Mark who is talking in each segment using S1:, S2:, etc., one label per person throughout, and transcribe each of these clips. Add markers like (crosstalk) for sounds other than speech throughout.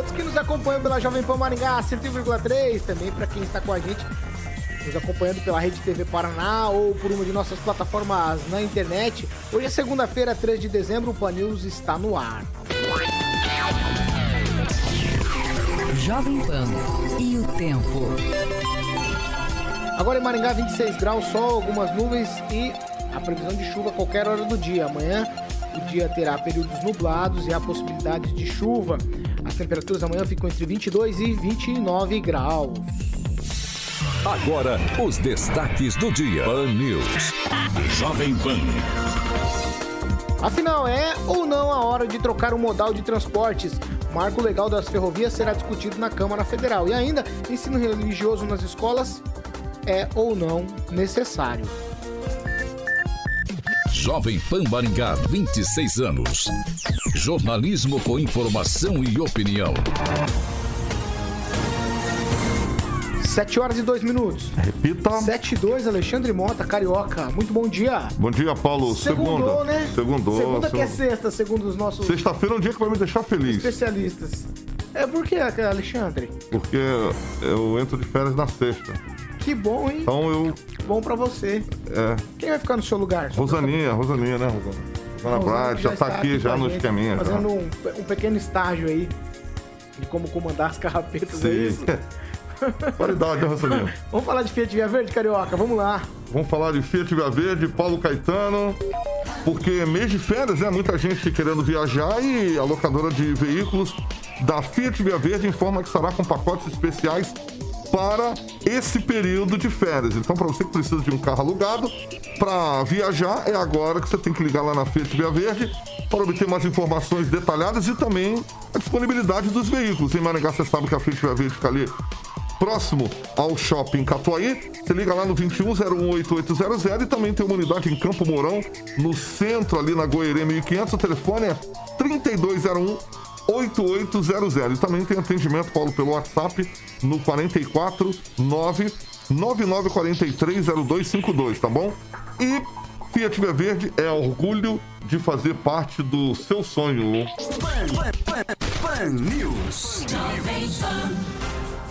S1: Todos que nos acompanham pela Jovem Pan Maringá 100,3, também para quem está com a gente nos acompanhando pela Rede TV Paraná ou por uma de nossas plataformas na internet. Hoje é segunda-feira, 3 de dezembro, o Pan News está no ar.
S2: Jovem Pan e o tempo.
S1: Agora em Maringá, 26 graus, sol, algumas nuvens e a previsão de chuva a qualquer hora do dia. Amanhã o dia terá períodos nublados e a possibilidade de chuva. As temperaturas amanhã ficam entre 22 e 29 graus.
S3: Agora, os destaques do dia. Pan News. Jovem Pan.
S1: Afinal, é ou não a hora de trocar o modal de transportes? O marco legal das ferrovias será discutido na Câmara Federal. E ainda, ensino religioso nas escolas é ou não necessário.
S3: Jovem Pan Maringá, 26 anos. Jornalismo com informação e opinião.
S1: 7 horas e 2 minutos.
S4: Repita.
S1: 7 e 2, Alexandre Mota, Carioca. Muito bom dia.
S4: Bom dia, Paulo.
S1: Segundou,
S4: Segunda.
S1: né?
S4: Segundou.
S1: Segunda que é sexta, segundo os nossos
S4: Sexta-feira é um dia que vai me deixar feliz.
S1: especialistas. É por que, Alexandre?
S4: Porque eu entro de férias na sexta.
S1: Que bom, hein?
S4: Então eu.
S1: Bom pra você.
S4: É.
S1: Quem vai ficar no seu lugar?
S4: Rosaninha, Rosaninha, né, Rosana? Rosana
S1: Rosana,
S4: Brade,
S1: que
S4: já tá
S1: está
S4: aqui, já no esqueminha.
S1: Fazendo um, um pequeno estágio aí de como comandar as carrapetas, é
S4: Sim.
S1: isso? (laughs)
S4: Qualidade, né, Rosaninha?
S1: Vamos falar de Fiat Via Verde, Carioca? Vamos lá.
S4: Vamos falar de Fiat Via Verde, Paulo Caetano, porque é mês de férias, né? Muita gente querendo viajar e a locadora de veículos da Fiat Via Verde informa que estará com pacotes especiais para esse período de férias. Então, para você que precisa de um carro alugado, para viajar, é agora que você tem que ligar lá na Fiat Via Verde para obter mais informações detalhadas e também a disponibilidade dos veículos. Em Maringá, você sabe que a Fiat Via Verde fica ali próximo ao Shopping Catuaí. Você liga lá no 21018800 e também tem uma unidade em Campo Mourão, no centro, ali na Goerê 1500. O telefone é 3201 8800. E também tem atendimento, Paulo, pelo WhatsApp no 44 9 9943 0252, tá bom? E Fiat Via Verde é orgulho de fazer parte do seu sonho.
S5: Pan News.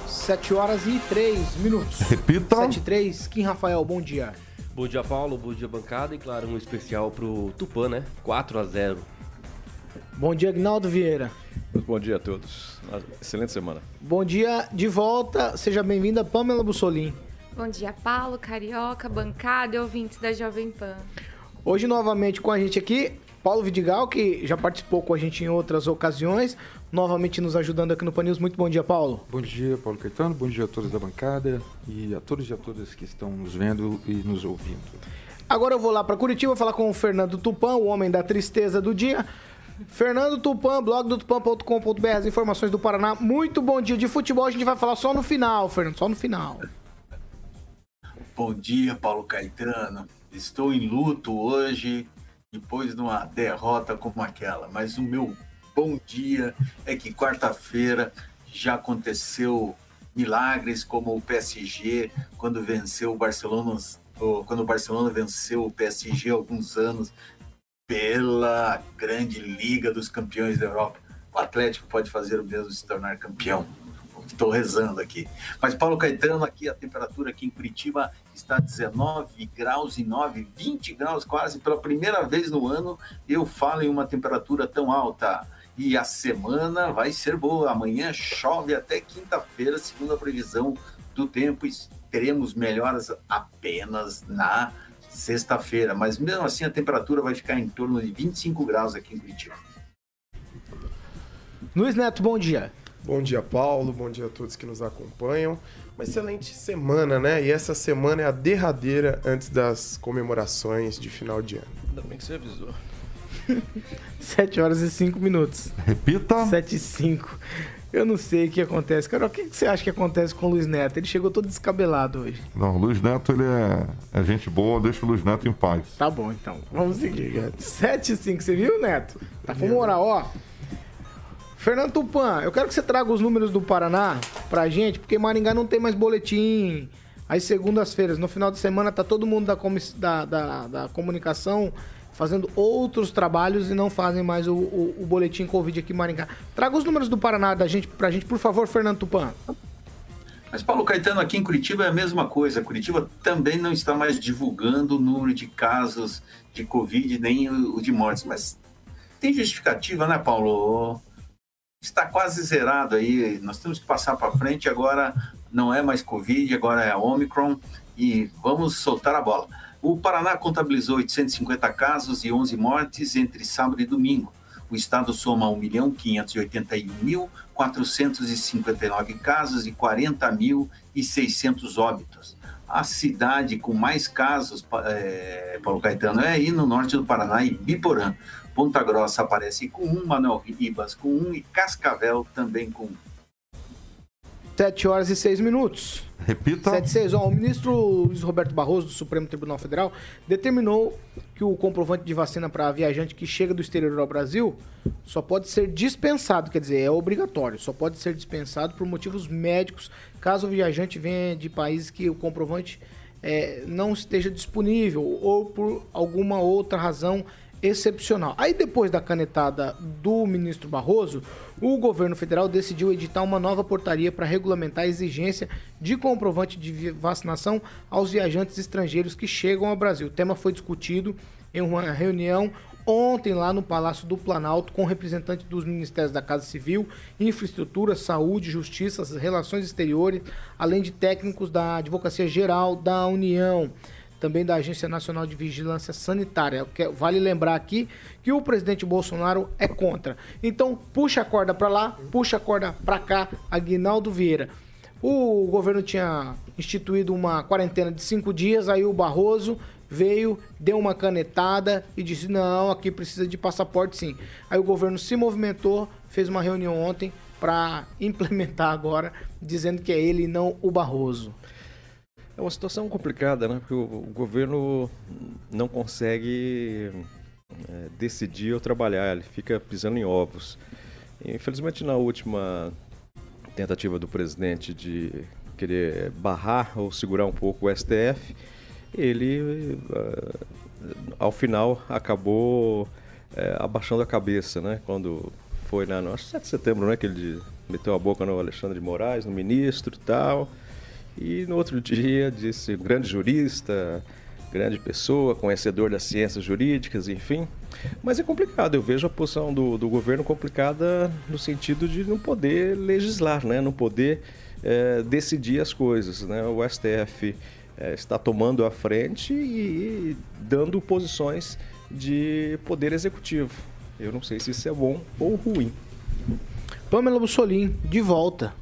S1: 7 horas e 3 minutos.
S4: Repita.
S1: 7 e 3. Kim Rafael, bom dia.
S6: Bom dia, Paulo. Bom dia, bancada. E claro, um especial pro Tupã, né? 4 a 0
S1: Bom dia, Agnaldo Vieira.
S7: Bom dia a todos. Uma excelente semana.
S1: Bom dia de volta. Seja bem-vinda, Pamela Bussolim.
S8: Bom dia, Paulo, Carioca, bancada e ouvintes da Jovem Pan.
S1: Hoje, novamente com a gente aqui, Paulo Vidigal, que já participou com a gente em outras ocasiões, novamente nos ajudando aqui no Pan News. Muito bom dia, Paulo.
S9: Bom dia, Paulo Caetano. Bom dia a todos da bancada e a todos e a todas que estão nos vendo e nos ouvindo.
S1: Agora eu vou lá para Curitiba falar com o Fernando Tupan, o homem da tristeza do dia. Fernando Tupan, blog do tupan.com.br, as informações do Paraná. Muito bom dia de futebol, a gente vai falar só no final, Fernando, só no final.
S10: Bom dia, Paulo Caetano. Estou em luto hoje, depois de uma derrota como aquela. Mas o meu bom dia é que quarta-feira já aconteceu milagres como o PSG quando venceu o Barcelona, quando o Barcelona venceu o PSG há alguns anos pela grande Liga dos Campeões da Europa. O Atlético pode fazer o mesmo se tornar campeão. Estou rezando aqui. Mas Paulo Caetano, aqui a temperatura aqui em Curitiba está 19 graus e 9, 20 graus quase. Pela primeira vez no ano eu falo em uma temperatura tão alta. E a semana vai ser boa. Amanhã chove até quinta-feira, segundo a previsão do tempo. teremos melhoras apenas na sexta-feira, mas mesmo assim a temperatura vai ficar em torno de 25 graus aqui em Curitiba.
S1: Luiz Neto, bom dia.
S11: Bom dia, Paulo. Bom dia a todos que nos acompanham. Uma excelente semana, né? E essa semana é a derradeira antes das comemorações de final de ano.
S7: Ainda bem que você avisou. (laughs)
S1: 7 horas e 5 minutos.
S4: Repita.
S1: 7 e 5. Eu não sei o que acontece. Cara, o que você acha que acontece com o Luiz Neto? Ele chegou todo descabelado hoje.
S4: Não, o Luiz Neto, ele é, é gente boa, deixa o Luiz Neto em paz.
S1: Tá bom, então. Vamos seguir, cara. 7 e 5. Você viu, Neto? Tá com moral, ó. Fernando Tupan, eu quero que você traga os números do Paraná pra gente, porque Maringá não tem mais boletim. Às segundas-feiras, no final de semana, tá todo mundo da, da, da- da comunicação fazendo outros trabalhos e não fazem mais o, o- o boletim Covid aqui em Maringá. Traga os números do Paraná da gente, pra gente, por favor, Fernando Tupan.
S10: Mas Paulo Caetano, aqui em Curitiba é a mesma coisa. Curitiba também não está mais divulgando o número de casos de Covid, nem o de mortes. Mas tem justificativa, né, Paulo? Está quase zerado aí. Nós temos que passar para frente. Agora não é mais Covid, agora é Omicron. E vamos soltar a bola. O Paraná contabilizou 850 casos e 11 mortes entre sábado e domingo. O estado soma 1.581.459 casos e 40.600 óbitos. A cidade com mais casos, é, Paulo Caetano, é aí no norte do Paraná, em Biporã. Ponta Grossa aparece com um, Manuel Ribas com um e Cascavel também com um.
S1: 7 horas e 6 minutos.
S4: Repita.
S1: 7 e 6. Ó, o ministro Luiz Roberto Barroso, do Supremo Tribunal Federal, determinou que o comprovante de vacina para viajante que chega do exterior ao Brasil só pode ser dispensado, quer dizer, é obrigatório, só pode ser dispensado por motivos médicos, caso o viajante venha de países que o comprovante é, não esteja disponível ou por alguma outra razão excepcional. Aí depois da canetada do ministro Barroso, o governo federal decidiu editar uma nova portaria para regulamentar a exigência de comprovante de vacinação aos viajantes estrangeiros que chegam ao Brasil. O tema foi discutido em uma reunião ontem lá no Palácio do Planalto com representantes dos Ministérios da Casa Civil, Infraestrutura, Saúde, Justiça, Relações Exteriores, além de técnicos da Advocacia Geral da União também da Agência Nacional de Vigilância Sanitária. Que- Vale lembrar aqui que o presidente Bolsonaro é contra. Então, puxa a corda para lá, puxa a corda para cá, Aguinaldo Vieira. O governo tinha instituído uma quarentena de cinco dias, aí o Barroso veio, deu uma canetada e disse: não, aqui precisa de passaporte sim. Aí o governo se movimentou, fez uma reunião ontem para (laughs) implementar agora, dizendo que é ele e não o Barroso.
S7: É uma situação complicada, né? Porque o, o governo não consegue é, decidir ou trabalhar, ele fica pisando em ovos. Infelizmente, na última tentativa do presidente de querer barrar ou segurar um pouco o STF, ele, eh, ao final, acabou eh, abaixando a cabeça, né? Quando foi na, no acho que 7 de setembro, né? Que ele meteu a boca no Alexandre de Moraes, no ministro e tal. E no outro dia disse grande jurista, grande pessoa, conhecedor das ciências jurídicas, enfim. Mas é complicado, eu vejo a posição do, do governo complicada no sentido de não poder legislar, né? não poder eh, decidir as coisas. Né? O STF eh, está tomando a frente e dando posições de poder executivo. Eu não sei se isso é bom ou ruim.
S1: Pamela Bussolim, de volta.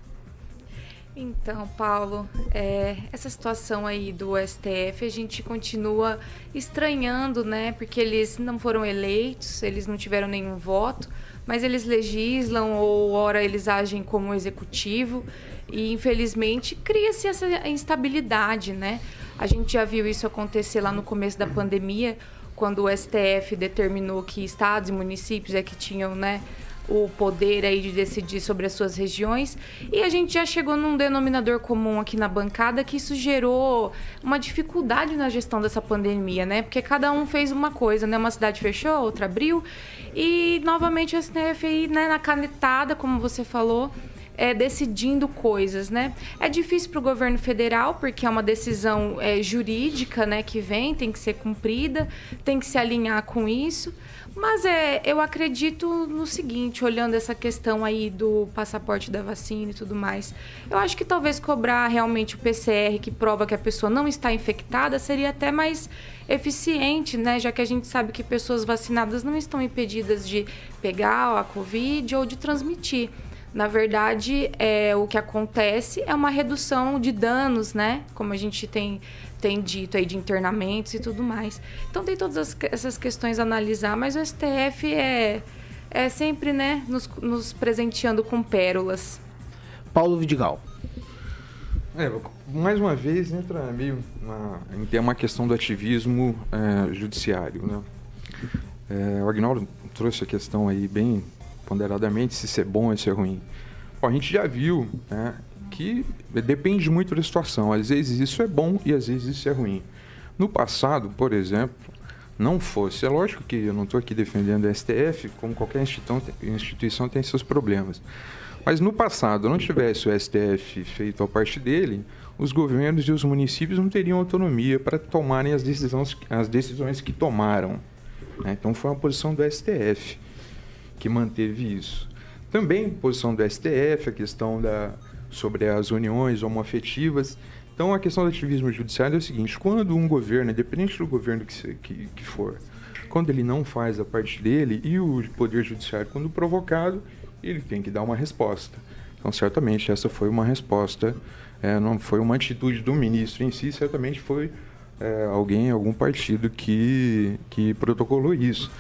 S8: Então, Paulo, é, essa situação aí do STF a gente continua estranhando, né? Porque eles não foram eleitos, eles não tiveram nenhum voto, mas eles legislam ou ora eles agem como executivo e infelizmente cria-se essa instabilidade, né? A gente já viu isso acontecer lá no começo da pandemia, quando o STF determinou que estados e municípios é que tinham, né? O poder aí de decidir sobre as suas regiões. E a gente já chegou num denominador comum aqui na bancada que isso gerou uma dificuldade na gestão dessa pandemia, né? Porque cada um fez uma coisa, né? Uma cidade fechou, outra abriu. E novamente o STF aí, né, na canetada, como você falou, é, decidindo coisas, né? É difícil para o governo federal porque é uma decisão é, jurídica, né, que vem, tem que ser cumprida, tem que se alinhar com isso. Mas é, eu acredito no seguinte, olhando essa questão aí do passaporte da vacina e tudo mais. Eu acho que talvez cobrar realmente o PCR que prova que a pessoa não está infectada seria até mais eficiente, né? Já que a gente sabe que pessoas vacinadas não estão impedidas de pegar a Covid ou de transmitir. Na verdade, é, o que acontece é uma redução de danos, né? Como a gente tem, tem dito aí, de internamentos e tudo mais. Então, tem todas as, essas questões a analisar, mas o STF é, é sempre, né, nos, nos presenteando com pérolas.
S1: Paulo Vidigal.
S9: É, mais uma vez entra meio uma, tem uma questão do ativismo é, judiciário, né? É, o Agnaldo trouxe a questão aí bem ponderadamente se isso é bom ou se é ruim. Bom, a gente já viu né, que depende muito da situação. Às vezes isso é bom e às vezes isso é ruim. No passado, por exemplo, não fosse. É lógico que eu não estou aqui defendendo o STF, como qualquer instituição, tem seus problemas. Mas no passado, não tivesse o STF feito a parte dele, os governos e os municípios não teriam autonomia para tomarem as decisões, as decisões que tomaram. Né? Então foi uma posição do STF que manteve isso. Também posição do STF, a questão da, sobre as uniões homoafetivas. Então, a questão do ativismo judiciário é o seguinte: quando um governo, independente do governo que, que, que for, quando ele não faz a parte dele e o Poder Judiciário, quando provocado, ele tem que dar uma resposta. Então, certamente, essa foi uma resposta, é, não foi uma atitude do ministro em si, certamente foi é, alguém, algum partido que, que protocolou isso.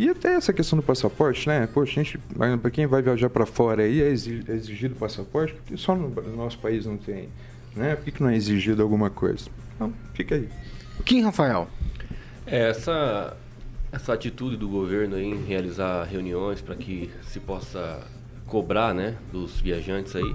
S9: E até essa questão do passaporte, né? Poxa, a gente, para quem vai viajar para fora aí, é, é exigido passaporte, porque só no, nosso país não tem, né? Por que, não é exigido alguma coisa? Então, fica aí.
S1: Kim Rafael.
S6: É, essa, essa atitude do governo em realizar reuniões para que se possa cobrar, né, dos viajantes aí,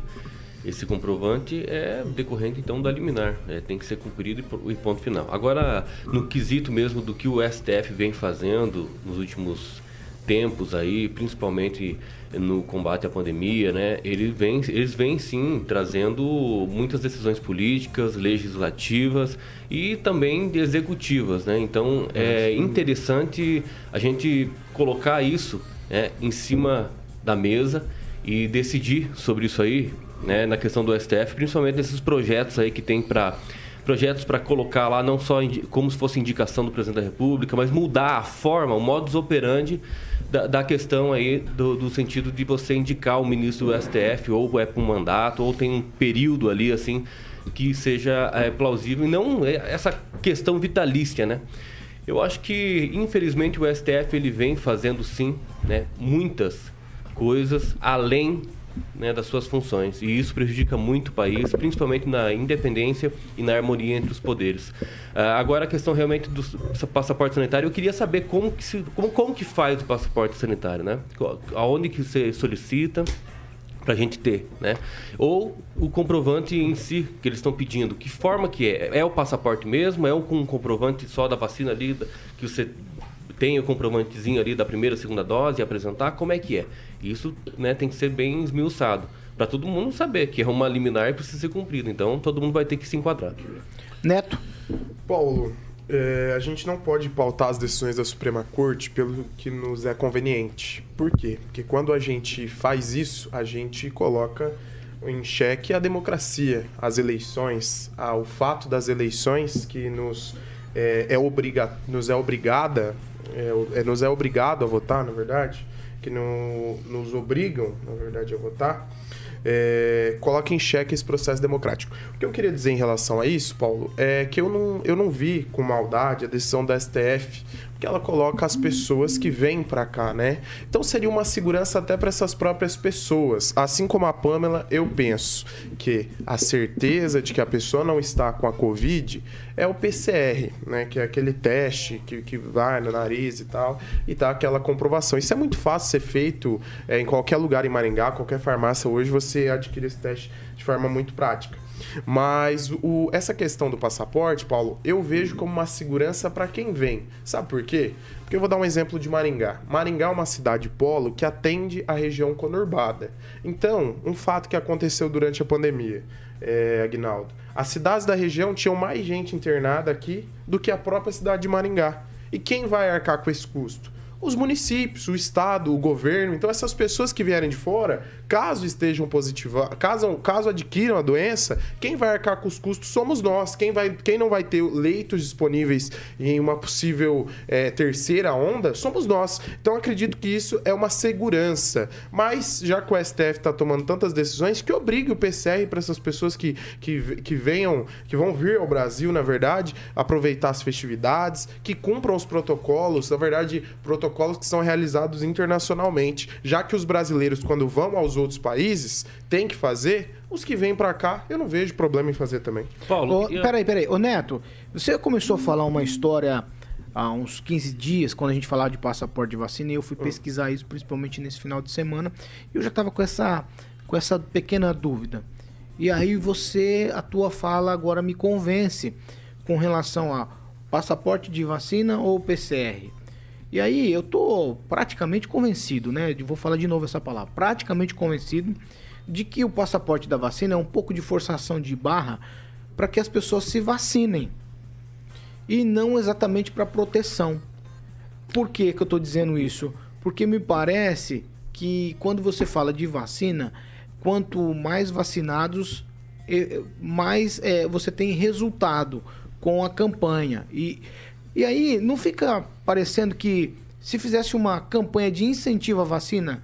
S6: esse comprovante é decorrente então da liminar, é, tem que ser cumprido e ponto final. Agora, no quesito mesmo do que o STF vem fazendo nos últimos tempos aí, principalmente no combate à pandemia, né? Ele vem, eles vêm sim trazendo muitas decisões políticas, legislativas e também executivas, né? Então é interessante a gente colocar isso né, em cima da mesa e decidir sobre isso aí, né, na questão do STF, principalmente nesses projetos aí que tem para projetos para colocar lá não só como se fosse indicação do presidente da República, mas mudar a forma, o modus operandi da, da questão aí do, do, sentido de você indicar o ministro do STF ou é para um mandato ou tem um período ali assim que seja é, plausível e não é essa questão vitalícia, né? Eu acho que infelizmente o STF ele vem fazendo sim, né, muitas coisas além né, das suas funções. E isso prejudica muito o país, principalmente na independência e na harmonia entre os poderes. Uh, agora, a questão realmente do passaporte sanitário, eu queria saber como que, se, como, como que faz o passaporte sanitário, né? Aonde que você solicita para a gente ter, né? Ou o comprovante em si que eles estão pedindo, que forma que é? É o passaporte mesmo? É um comprovante só da vacina ali que você tem o comprovantezinho ali da primeira, segunda dose e apresentar? Como é que é? Isso né, tem que ser bem esmiuçado para todo mundo saber que é uma liminar e precisa ser cumprida. Então, todo mundo vai ter que se enquadrar.
S1: Neto.
S11: Paulo, é, a gente não pode pautar as decisões da Suprema Corte pelo que nos é conveniente. Por quê? Porque quando a gente faz isso, a gente coloca em xeque a democracia, as eleições, ah, o fato das eleições que nos é, é obriga, nos é obrigada, é, é, nos é obrigado a votar, na verdade, que no, nos obrigam, na verdade, a votar, é, coloca em xeque esse processo democrático. O que eu queria dizer em relação a isso, Paulo, é que eu não, eu não vi com maldade a decisão da STF que ela coloca as pessoas que vêm para cá, né? Então seria uma segurança até para essas próprias pessoas. Assim como a Pamela, eu penso que a certeza de que a pessoa não está com a Covid é o PCR, né? Que é aquele teste que, que vai no nariz e tal, e tá aquela comprovação. Isso é muito fácil ser feito é, em qualquer lugar em Maringá, qualquer farmácia hoje você adquire esse teste de forma muito prática. Mas o, essa questão do passaporte, Paulo, eu vejo como uma segurança para quem vem. Sabe por quê? Porque eu vou dar um exemplo de Maringá. Maringá é uma cidade polo que atende a região conurbada. Então, um fato que aconteceu durante a pandemia, é, Agnaldo, as cidades da região tinham mais gente internada aqui do que a própria cidade de Maringá. E quem vai arcar com esse custo? Os municípios, o estado, o governo. Então, essas pessoas que vierem de fora, caso estejam positivas, caso, caso adquiram a doença, quem vai arcar com os custos somos nós. Quem, vai, quem não vai ter leitos disponíveis em uma possível é, terceira onda somos nós. Então, acredito que isso é uma segurança. Mas, já que o STF está tomando tantas decisões, que obrigue o PCR para essas pessoas que, que, que venham, que vão vir ao Brasil, na verdade, aproveitar as festividades, que cumpram os protocolos, na verdade, protocolos que são realizados internacionalmente, já que os brasileiros, quando vão aos outros países, têm que fazer, os que vêm para cá, eu não vejo problema em fazer também.
S1: Paulo, oh, peraí, peraí. Ô Neto, você começou a falar uma história há uns 15 dias, quando a gente falava de passaporte de vacina, e eu fui pesquisar isso, principalmente nesse final de semana, e eu já estava com essa, com essa pequena dúvida. E aí você, a tua fala agora me convence com relação a passaporte de vacina ou PCR. E aí eu tô praticamente convencido, né? Vou falar de novo essa palavra, praticamente convencido de que o passaporte da vacina é um pouco de forçação de barra para que as pessoas se vacinem e não exatamente para proteção. Por que, que eu estou dizendo isso? Porque me parece que quando você fala de vacina, quanto mais vacinados, mais é, você tem resultado com a campanha. E e aí não fica parecendo que se fizesse uma campanha de incentivo à vacina,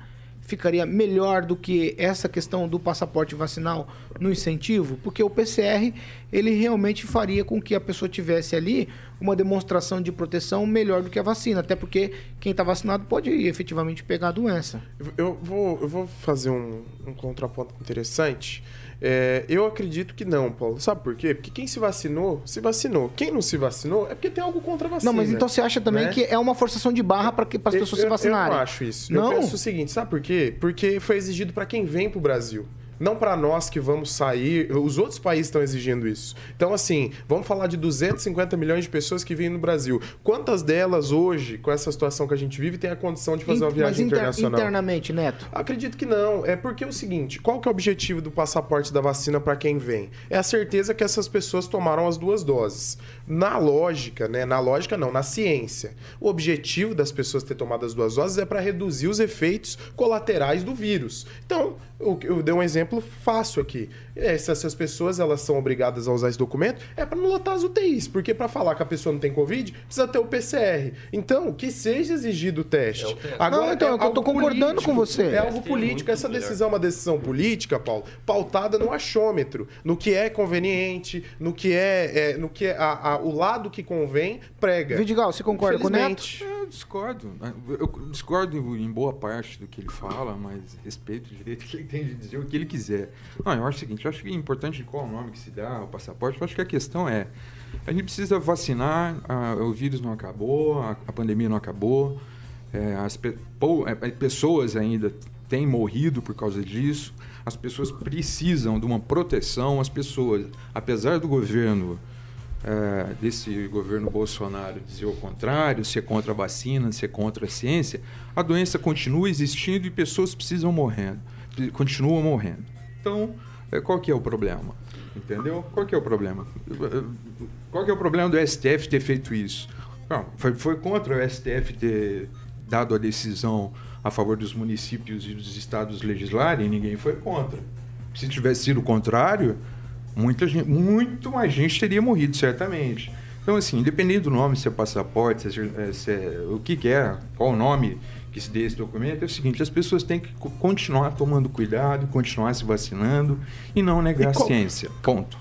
S1: ficaria melhor do que essa questão do passaporte vacinal no incentivo, porque o PCR ele realmente faria com que a pessoa tivesse ali uma demonstração de proteção melhor do que a vacina, até porque quem está vacinado pode efetivamente pegar a doença.
S11: Eu vou, eu vou fazer um, um contraponto interessante. É, eu acredito que não, Paulo. Sabe por quê? Porque quem se vacinou, se vacinou. Quem não se vacinou é porque tem algo contra a vacina.
S1: Não, mas então você acha também né? que é uma forçação de barra para as pessoas
S11: eu,
S1: se vacinarem?
S11: Eu não acho isso. Não? Eu penso o seguinte, sabe por quê? Porque foi exigido para quem vem para o Brasil não para nós que vamos sair. Os outros países estão exigindo isso. Então, assim, vamos falar de 250 milhões de pessoas que vêm no Brasil. Quantas delas hoje, com essa situação que a gente vive, têm a condição de fazer uma viagem
S1: inter,
S11: internacional?
S1: internamente, Neto?
S11: Acredito que não. É porque é o seguinte: qual que é o objetivo do passaporte da vacina para quem vem? É a certeza que essas pessoas tomaram as duas doses. Na lógica, né? Na lógica, não, na ciência. O objetivo das pessoas ter tomado as duas doses é para reduzir os efeitos colaterais do vírus. Então, eu, eu dei um exemplo fácil aqui. Essas, essas pessoas elas são obrigadas a usar esse documento é para não lotar as UTIs, porque para falar que a pessoa não tem Covid, precisa ter o PCR. Então, que seja exigido o teste. É o teste.
S1: Agora, não, então, é eu tô concordando político, com você.
S11: É algo político. Essa decisão é uma decisão política, Paulo, pautada no achômetro, no que é conveniente, no que é, é no que é a, a, o lado que convém prega.
S1: Vidigal, você concorda com o Neto?
S9: Eu discordo. Eu discordo em boa parte do que ele fala, mas respeito o direito que ele tem de dizer o que ele quiser. Não, eu acho o seguinte, eu acho que é importante qual o nome que se dá, o passaporte, eu acho que a questão é, a gente precisa vacinar, a, o vírus não acabou, a, a pandemia não acabou, é, as pe, pou, é, pessoas ainda têm morrido por causa disso, as pessoas precisam de uma proteção, as pessoas, apesar do governo é, desse governo Bolsonaro dizer o contrário, ser contra a vacina, ser contra a ciência, a doença continua existindo e pessoas precisam morrendo, continuam morrendo. Então, é, qual que é o problema? Entendeu? Qual que é o problema? Qual que é o problema do STF ter feito isso? Não, foi, foi contra o STF ter dado a decisão a favor dos municípios e dos estados legislarem, ninguém foi contra. Se tivesse sido o contrário, muita gente, muito mais gente teria morrido, certamente. Então, assim, independente do nome, se é passaporte, se é, se é, o que, que é, qual o nome que se dê esse documento, é o seguinte, as pessoas têm que continuar tomando cuidado, continuar se vacinando e não negar e a ciência. Ponto.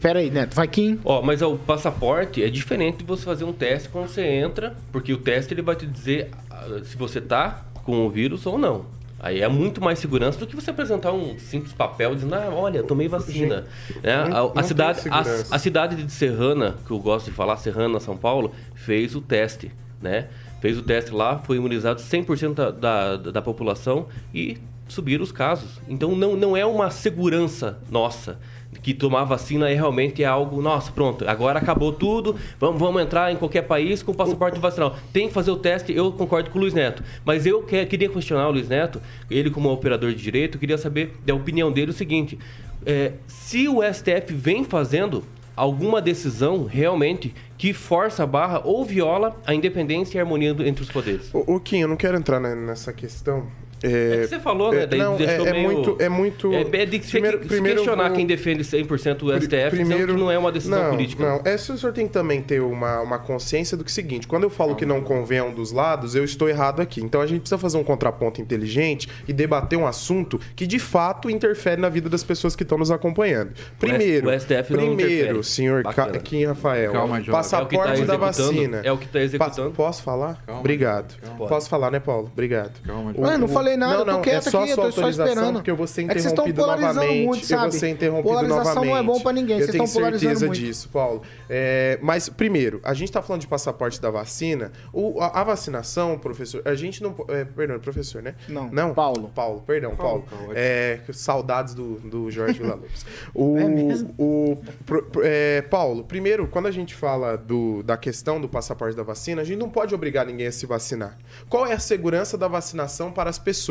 S1: Pera aí, Neto, vai Kim.
S6: Ó, mas o passaporte é diferente de você fazer um teste quando você entra, porque o teste ele vai te dizer ah, se você tá com o vírus ou não. Aí é muito mais segurança do que você apresentar um simples papel dizendo, ah, olha, tomei vacina. Gente, né? a, a cidade, a, a, cidade de Serrana, que eu gosto de falar, Serrana, São Paulo, fez o teste, né? Fez o teste lá, foi imunizado 100% da, da, da população e subiram os casos. Então não, não é uma segurança nossa que tomar vacina é realmente algo, nossa, pronto, agora acabou tudo, vamos, vamos entrar em qualquer país com passaporte vacinal. Tem que fazer o teste, eu concordo com o Luiz Neto. Mas eu que, queria questionar o Luiz Neto, ele como operador de direito, queria saber da opinião dele o seguinte, é, se o STF vem fazendo alguma decisão realmente que força a barra ou viola a independência e a harmonia entre os poderes.
S11: O, o Kim, eu não quero entrar nessa questão. É,
S6: É que você falou, né?
S11: é,
S6: Daí
S11: não,
S6: deixou
S11: é, é
S6: meio-
S11: muito, é muito.
S6: É, é de
S11: Primeiro-
S6: se
S11: primeiro
S6: questionar
S11: vou-
S6: quem defende 100% o STF,
S11: primeiro
S6: que não é uma decisão
S11: não,
S6: política.
S11: Não, é, se o senhor tem que também ter uma, uma consciência do que é o seguinte: quando eu falo que não convém a um dos lados, eu estou errado aqui. Então a gente precisa fazer um contraponto inteligente e debater um assunto que de fato interfere na vida das pessoas que estão nos acompanhando. Primeiro,
S6: o STF não
S11: primeiro, senhor Ca-
S6: Bacana.
S11: Kim Rafael,
S6: Calma,
S11: passaporte
S6: É tá
S11: da vacina.
S6: é o que tá executando.
S11: Pa- posso falar?
S6: Calma,
S11: Obrigado.
S6: calma.
S11: Posso falar, né, Paulo? Obrigado.
S9: Calma,
S11: O-
S1: Ué, não
S11: o-
S1: falei nada,
S11: não,
S1: eu tô
S11: não,
S1: quieto
S11: é só
S1: aqui,
S11: a sua
S1: eu tô só
S11: autorização,
S1: esperando.
S11: porque eu vou ser
S1: É que vocês estão
S11: interrompido
S1: polarizando
S11: novamente.
S1: muito,
S11: eu vou
S1: sabe?
S11: ser interrompido
S1: Polarização
S11: novamente.
S1: não é bom pra ninguém,
S11: Eu
S1: vocês
S11: tenho
S1: estão polarizando
S11: certeza
S1: muito.
S11: disso, Paulo. É, mas, primeiro, a gente tá falando de passaporte da vacina. O, a, a vacinação, professor, a gente não... É, perdão, professor, né?
S1: Não,
S11: Não?
S1: Paulo.
S11: Paulo, perdão,
S9: Paulo,
S11: Paulo.
S9: Paulo,
S11: É, saudades do, do Jorge (laughs) Villa-Lobos. O,
S1: É mesmo?
S11: o, pro- pro- é, Paulo, primeiro, quando a gente fala do, da questão do passaporte da vacina, a gente não pode obrigar ninguém a se vacinar. Qual é a segurança da vacinação para as pessoas?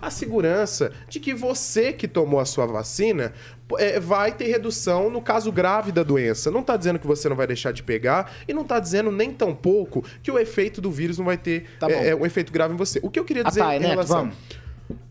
S11: A segurança de que você que tomou a sua vacina é, vai ter redução no caso grave da doença. Não está dizendo que você não vai deixar de pegar e não está dizendo nem tão pouco que o efeito do vírus não vai ter
S1: Tá
S11: é, é, um efeito grave em você. O que eu queria
S1: Ah,
S11: dizer
S1: tá,
S11: em
S1: Neto,
S11: relação...
S1: vamos.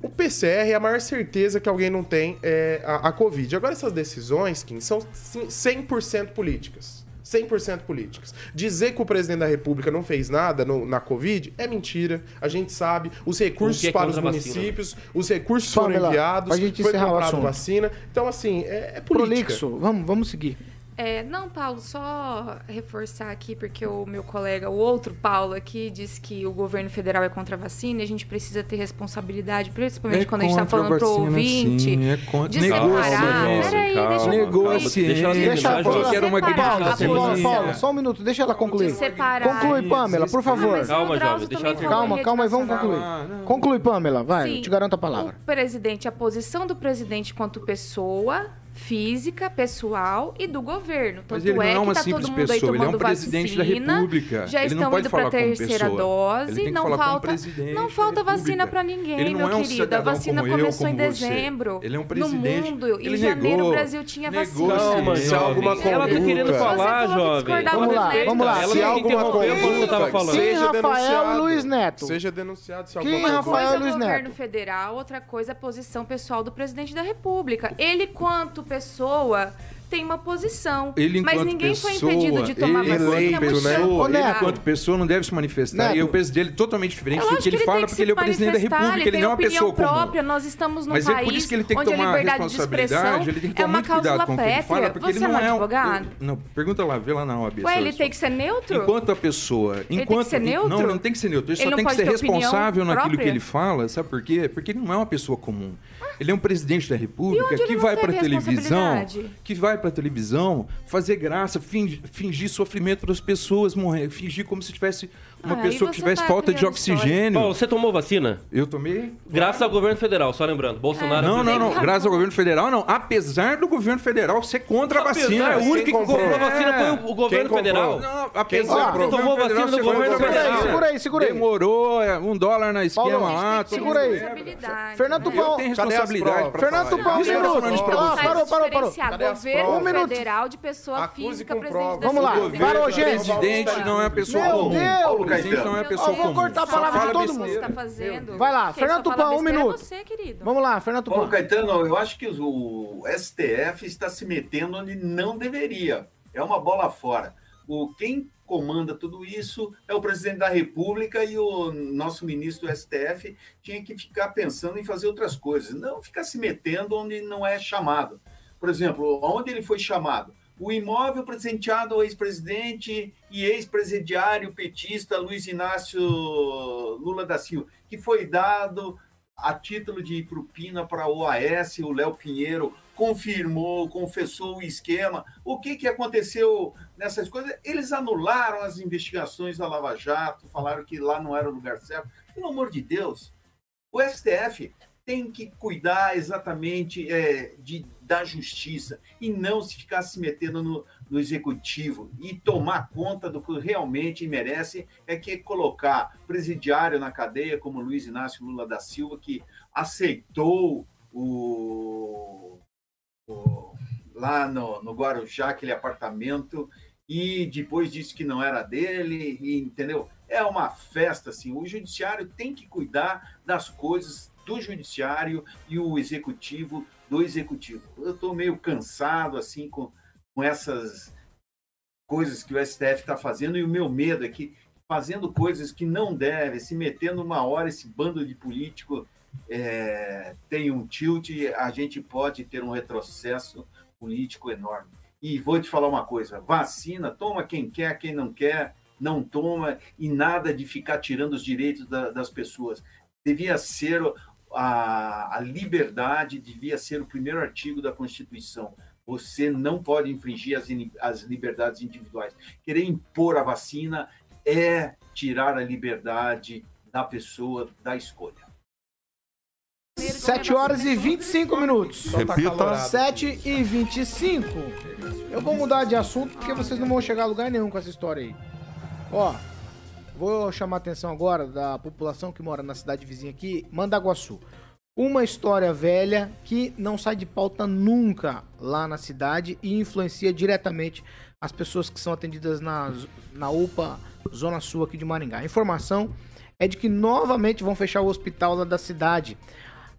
S11: O PCR é a maior certeza que alguém não tem é a, a Covid. Agora, essas decisões, Kim, são sim, 100% políticas. 100% políticas. Dizer que o presidente da República não fez nada no- na Covid é mentira. A gente sabe. Os recursos
S6: O que é
S11: para os
S6: contra a vacina,
S11: municípios, os recursos foram enviados,
S1: pra gente
S11: foi comprado vacina. Então, assim, é, é política.
S1: Prolixo, vamos, vamos seguir.
S8: É, não, Paulo, só reforçar aqui, porque o meu colega, o outro Paulo aqui, disse que o governo federal é contra a vacina e a gente precisa ter responsabilidade, principalmente quando a gente tá
S9: contra
S8: falando pro
S9: vacina,
S8: ouvinte.
S9: sim, é contra-
S8: de
S9: Negou
S8: separar. Peraí,
S6: calma,
S8: deixa eu
S9: Negou a
S8: concluir.
S9: ciência.
S6: Deixa ela
S9: uma gripe
S8: a
S1: Paulo,
S8: posição.
S1: Paulo, Paulo, só um minuto, deixa ela concluir.
S8: De separar.
S1: Conclui, Pamela, por favor.
S6: Calma,
S8: o
S6: jovem, deixa ela
S1: Calma, calma, e vamos concluir.
S9: Ah.
S1: Conclui, Pamela, vai,
S8: Sim.
S1: eu te garanto a palavra.
S8: O presidente, a posição do presidente quanto pessoa física, pessoal e do governo.
S9: Mas
S8: Tanto
S9: ele não
S8: é
S9: é
S8: que
S9: uma
S8: tá
S9: simples
S8: todo mundo aí
S9: pessoa, ele é um
S8: tomando
S9: presidente da
S8: vacina,
S9: República.
S8: Já
S9: Ele pode
S8: indo para
S9: falar como
S8: terceira
S9: pessoa.
S8: dose,
S9: Ele tem que
S8: não falta,
S9: presidente
S8: não
S9: da
S8: falta vacina para ninguém,
S9: Ele não
S8: meu
S9: é um
S8: querido. A vacina
S9: como eu,
S8: começou
S9: como
S8: em
S9: você.
S8: dezembro.
S9: Ele é um presidente.
S8: No mundo.
S9: Ele
S8: em janeiro
S9: negou-
S8: o Brasil tinha vacina.
S6: Calma,
S11: Se alguma
S6: Ela tá
S11: conduta-
S6: querendo
S11: Você
S6: falar, jovem.
S8: discordava
S1: Vamos lá,
S8: Neto.
S1: vamos lá.
S6: Ela
S11: Se
S6: que
S11: alguma
S6: você
S11: conduta seja
S1: Rafael e
S11: denunciado,
S1: Luiz Neto.
S11: Seja denunciado se alguma
S8: Uma
S1: Rafael
S8: coisa é
S1: Luiz
S8: o governo
S1: Neto.
S8: federal, outra coisa é a posição pessoal do presidente da República. Ele, quanto pessoa, tem uma posição.
S9: Ele,
S8: mas
S9: enquanto
S8: ninguém
S9: pessoa,
S8: foi impedido de tomar
S9: ele,
S8: vacina.
S11: eleito,
S8: muito
S11: né?
S1: Ô,
S9: Ele, enquanto pessoa, não deve se manifestar.
S1: Neto.
S9: E o presidente dele é totalmente diferente
S8: É
S9: do que ele
S8: tem
S9: fala,
S8: que
S9: porque
S8: se
S9: ele é o presidente da
S8: manifestar,
S9: República, ele
S8: tem
S9: não é uma
S8: opinião
S9: pessoa comum.
S8: própria. Nós estamos num
S9: Mas é
S8: país
S9: por isso que ele tem que
S8: onde a
S9: tomar
S8: liberdade de expressão
S9: responsabilidade, ele tem que
S8: é
S9: tomar
S8: uma
S9: muito cuidado
S8: cláusula
S9: com o que ele fala, porque ele
S8: Você
S9: não
S8: não
S9: é
S8: é
S9: um-
S8: advogado?
S9: Não, pergunta lá, vê lá na OAB.
S8: Ué, ele tem que ser neutro?
S9: Enquanto a pessoa.
S8: tem que
S9: Enquanto,
S8: ser neutro?
S9: Não, não tem que ser neutro. Ele,
S8: Ele
S9: só
S8: não
S9: tem que
S8: pode
S9: ser responsável naquilo que ele fala. Sabe por quê? Porque ele não é uma pessoa comum. Ele é um presidente da República que vai pra televisão, que vai pra televisão fazer graça, fingir, fingir sofrimento das pessoas, morrer, fingir como se tivesse uma
S8: Ah,
S9: pessoa que tivesse
S8: tá
S9: falta de oxigênio.
S6: Paulo, você tomou vacina?
S9: Eu tomei?
S6: Graças ao governo federal, só lembrando. Bolsonaro.
S9: Não, não, não.
S8: Tem
S9: Graças ao governo federal, não. Apesar do governo federal ser contra a vacina.
S6: Apesar, o único que
S11: comprou?
S6: comprou a vacina
S9: É.
S6: foi o- o governo federal.
S9: Não, apesar do
S6: Você tomou vacina do governo federal.
S1: Segura aí, segura aí.
S9: Demorou, é, um dólar na esquema
S1: Paulo,
S9: lá.
S1: segura aí. Fernando
S8: né?
S1: Paulo,
S11: as
S9: responsabilidade
S1: Fernando
S9: falar.
S1: Paulo, um minuto. parou, parou, parou. Um minuto.
S8: federal de pessoa física, presidente
S1: Vamos lá. Parou,
S9: governo,
S1: gente.
S9: presidente não é pessoa
S1: Meu
S9: comum.
S1: Deus.
S9: Não é uma pessoa
S1: Eu vou
S9: comum.
S1: cortar a palavra de todo mundo.
S8: tá fazendo.
S1: Vai lá,
S8: Quem
S1: Fernando Tupan, um
S8: é
S1: minuto.
S8: você, querido.
S1: Vamos lá, Fernando
S10: Paulo
S1: Tupan.
S10: Caetano, eu acho que o STF está se metendo onde não deveria. É uma bola fora. O, quem comanda tudo isso é o presidente da República e o nosso ministro do STF tinha que ficar pensando em fazer outras coisas, não ficar se metendo onde não é chamado. Por exemplo, onde ele foi chamado? O imóvel presenteado ao ex-presidente e ex-presidiário petista Luiz Inácio Lula da Silva, que foi dado a título de propina para o OAS, o Léo Pinheiro confirmou, confessou o esquema. O que, que aconteceu nessas coisas? Eles anularam as investigações da Lava Jato, falaram que lá não era o lugar certo. Pelo amor de Deus, o STF tem que cuidar exatamente é, de, da justiça e não se ficar se metendo no, no executivo e tomar conta do que realmente merece é que colocar presidiário na cadeia como Luiz Inácio Lula da Silva que aceitou o, o lá no, no Guarujá aquele apartamento e depois disse que não era dele e, entendeu? É uma festa assim. O judiciário tem que cuidar das coisas do judiciário e o executivo do executivo eu estou meio cansado assim com com essas coisas que o STF está fazendo, e o meu medo é que, fazendo coisas que não deve, se metendo uma hora, esse bando de político é, tem um tilt, a gente pode ter um retrocesso político enorme. E vou te falar uma coisa: vacina, toma quem quer, quem não quer, não toma, e nada de ficar tirando os direitos da, das pessoas. Devia ser a, a liberdade, devia ser o primeiro artigo da Constituição você não pode infringir as, as liberdades individuais. Querer impor a vacina é tirar a liberdade da pessoa da escolha.
S1: 7 horas e 25 minutos.
S4: Repita.
S1: 7 e 25. Eu vou mudar de assunto porque vocês não vão chegar a lugar nenhum com essa história aí. Ó, vou chamar a atenção agora da população que mora na cidade vizinha aqui, Mandaguaçu. Uma história velha que não sai de pauta nunca lá na cidade e influencia diretamente as pessoas que são atendidas na, na UPA Zona Sul aqui de Maringá. A informação é de que novamente vão fechar o hospital lá da cidade.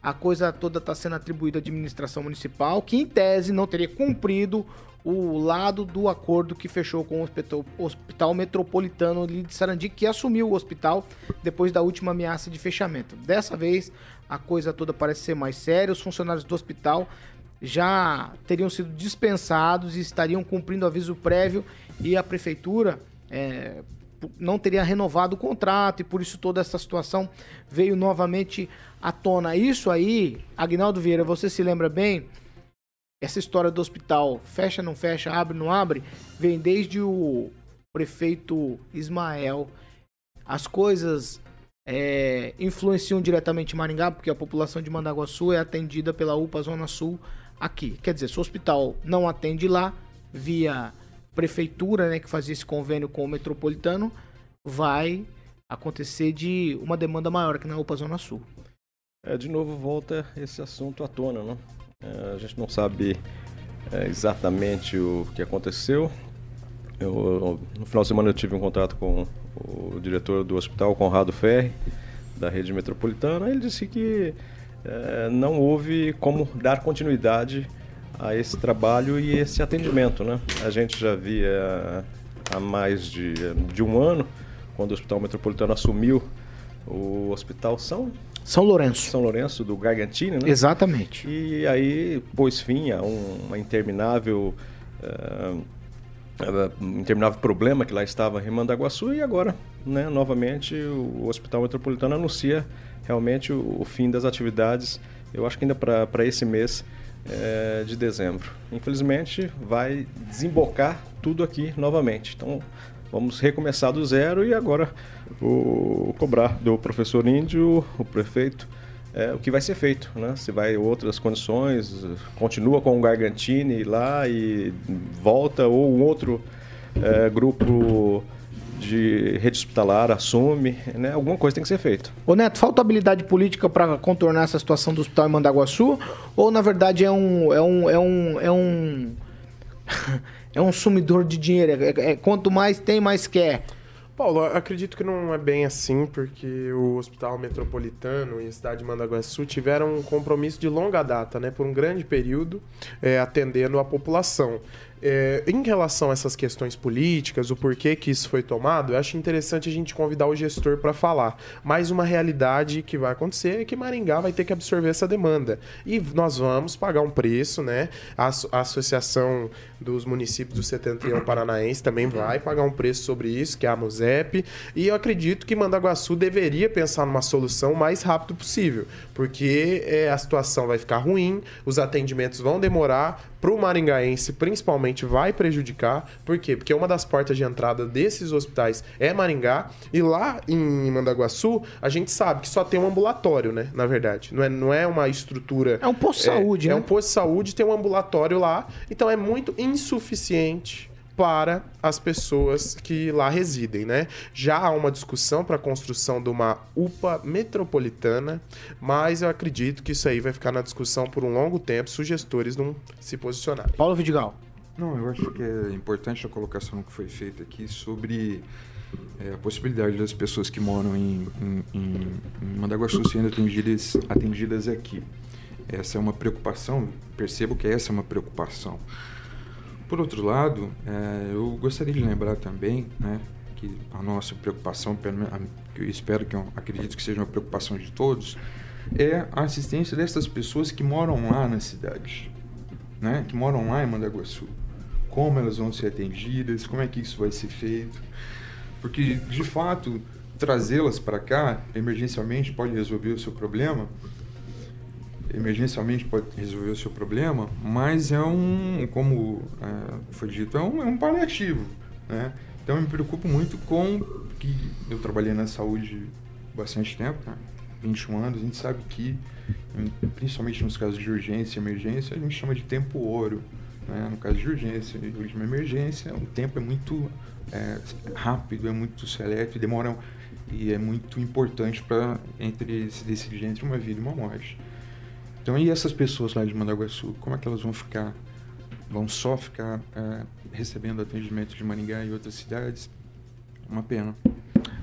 S1: A coisa toda está sendo atribuída à administração municipal, que em tese não teria cumprido o lado do acordo que fechou com o Hospital, Metropolitano de Sarandi, que assumiu o hospital depois da última ameaça de fechamento. Dessa vez, a coisa toda parece ser mais séria. Os funcionários do hospital já teriam sido dispensados e estariam cumprindo aviso prévio e a prefeitura é, não teria renovado o contrato e por isso toda essa situação veio novamente à tona. Isso aí, Agnaldo Vieira, você se lembra bem? Essa história do hospital fecha, não fecha, abre, não abre, vem desde o prefeito Ismael. As coisas é, influenciam diretamente Maringá, porque a população de Mandaguaçu é atendida pela UPA Zona Sul aqui. Quer dizer, se o hospital não atende lá, via prefeitura, né, que fazia esse convênio com o metropolitano, vai acontecer de uma demanda maior aqui na UPA Zona Sul.
S7: É, de novo volta esse assunto à tona, né? É, a gente não sabe é, exatamente o que aconteceu. Eu, no final de semana eu tive um contrato com o diretor do hospital, Conrado Ferri, da rede metropolitana, ele disse que é, não houve como dar continuidade a esse trabalho e esse atendimento. Né? A gente já via há mais de, de um ano, quando o Hospital Metropolitano assumiu o Hospital São
S1: São Lourenço.
S7: São Lourenço do Gargantini, né?
S1: Exatamente.
S7: E aí pôs fim a um, uma interminável uh, um interminável problema que lá estava em Mandaguaçu e agora, né, novamente, o Hospital Metropolitano anuncia realmente o, o fim das atividades, eu acho que ainda para esse mês é, de dezembro. Infelizmente, vai desembocar tudo aqui novamente. Então, vamos recomeçar do zero e agora o, cobrar do professor Índio, o prefeito, é, o que vai ser feito, né? Se vai outras condições, continua com o Gargantini lá e volta ou um outro é, grupo de rede hospitalar assume, né? Alguma coisa tem que ser feita.
S1: Ô Neto, falta habilidade política para contornar essa situação do hospital em Mandaguaçu? Ou na verdade é um é um é um é um, (laughs) é um sumidor de dinheiro? É, é, quanto mais tem, mais quer.
S11: Paulo, acredito que não é bem assim, porque o Hospital Metropolitano e a cidade de Mandaguaçu tiveram um compromisso de longa data, né, por um grande período, é, atendendo a população. É, em relação a essas questões políticas, o porquê que isso foi tomado, eu acho interessante a gente convidar o gestor para falar. Mas uma realidade que vai acontecer é que Maringá vai ter que absorver essa demanda. E nós vamos pagar um preço, né? A, a Associação dos Municípios do Setentrião Paranaense também vai pagar um preço sobre isso, que é a MUSEP. E eu acredito que Mandaguaçu deveria pensar numa solução o mais rápido possível, porque é, a situação vai ficar ruim, os atendimentos vão demorar, para o maringaense principalmente vai prejudicar. Por quê? Porque uma das portas de entrada desses hospitais é Maringá, e lá em Mandaguaçu a gente sabe que só tem um ambulatório, né? Na verdade, não é, não é uma estrutura.
S1: É um posto de saúde,
S11: é
S1: né?
S11: um posto de saúde, tem um ambulatório lá, então é muito insuficiente para as pessoas que lá residem, né? Já há uma discussão para a construção de uma UPA metropolitana, mas eu acredito que isso aí vai ficar na discussão por um longo tempo, se os gestores não se posicionarem.
S1: Paulo Vidigal.
S9: Não, eu acho que é importante a colocação que foi feita aqui sobre é, a possibilidade das pessoas que moram em, em, em, em Mandaguaçu sendo atendidas, atendidas aqui. Essa é uma preocupação, percebo que essa é uma preocupação. Por outro lado, é, eu gostaria de lembrar também né, que a nossa preocupação, que eu espero que eu acredito que seja uma preocupação de todos, é a assistência dessas pessoas que moram lá na cidade, né, que moram lá em Mandaguaçu. Como elas vão ser atendidas, como é que isso vai ser feito. Porque, de fato, trazê-las para cá, emergencialmente, pode resolver o seu problema, emergencialmente pode resolver o seu problema, mas é um, como é, foi dito, é um, é um paliativo, né? Então eu me preocupo muito com que eu trabalhei na saúde bastante tempo, né? 21 anos, a gente sabe que, principalmente nos casos de urgência e emergência, a gente chama de tempo ouro. Né? No caso de urgência e uma emergência, o tempo é muito é, rápido, é muito seleto demora e é muito importante para entre se decidir entre uma vida e uma morte. Então, e essas pessoas lá de Mandaguaçu, como é que elas vão ficar? Vão só ficar é, recebendo atendimento de Maringá e outras cidades? Uma pena.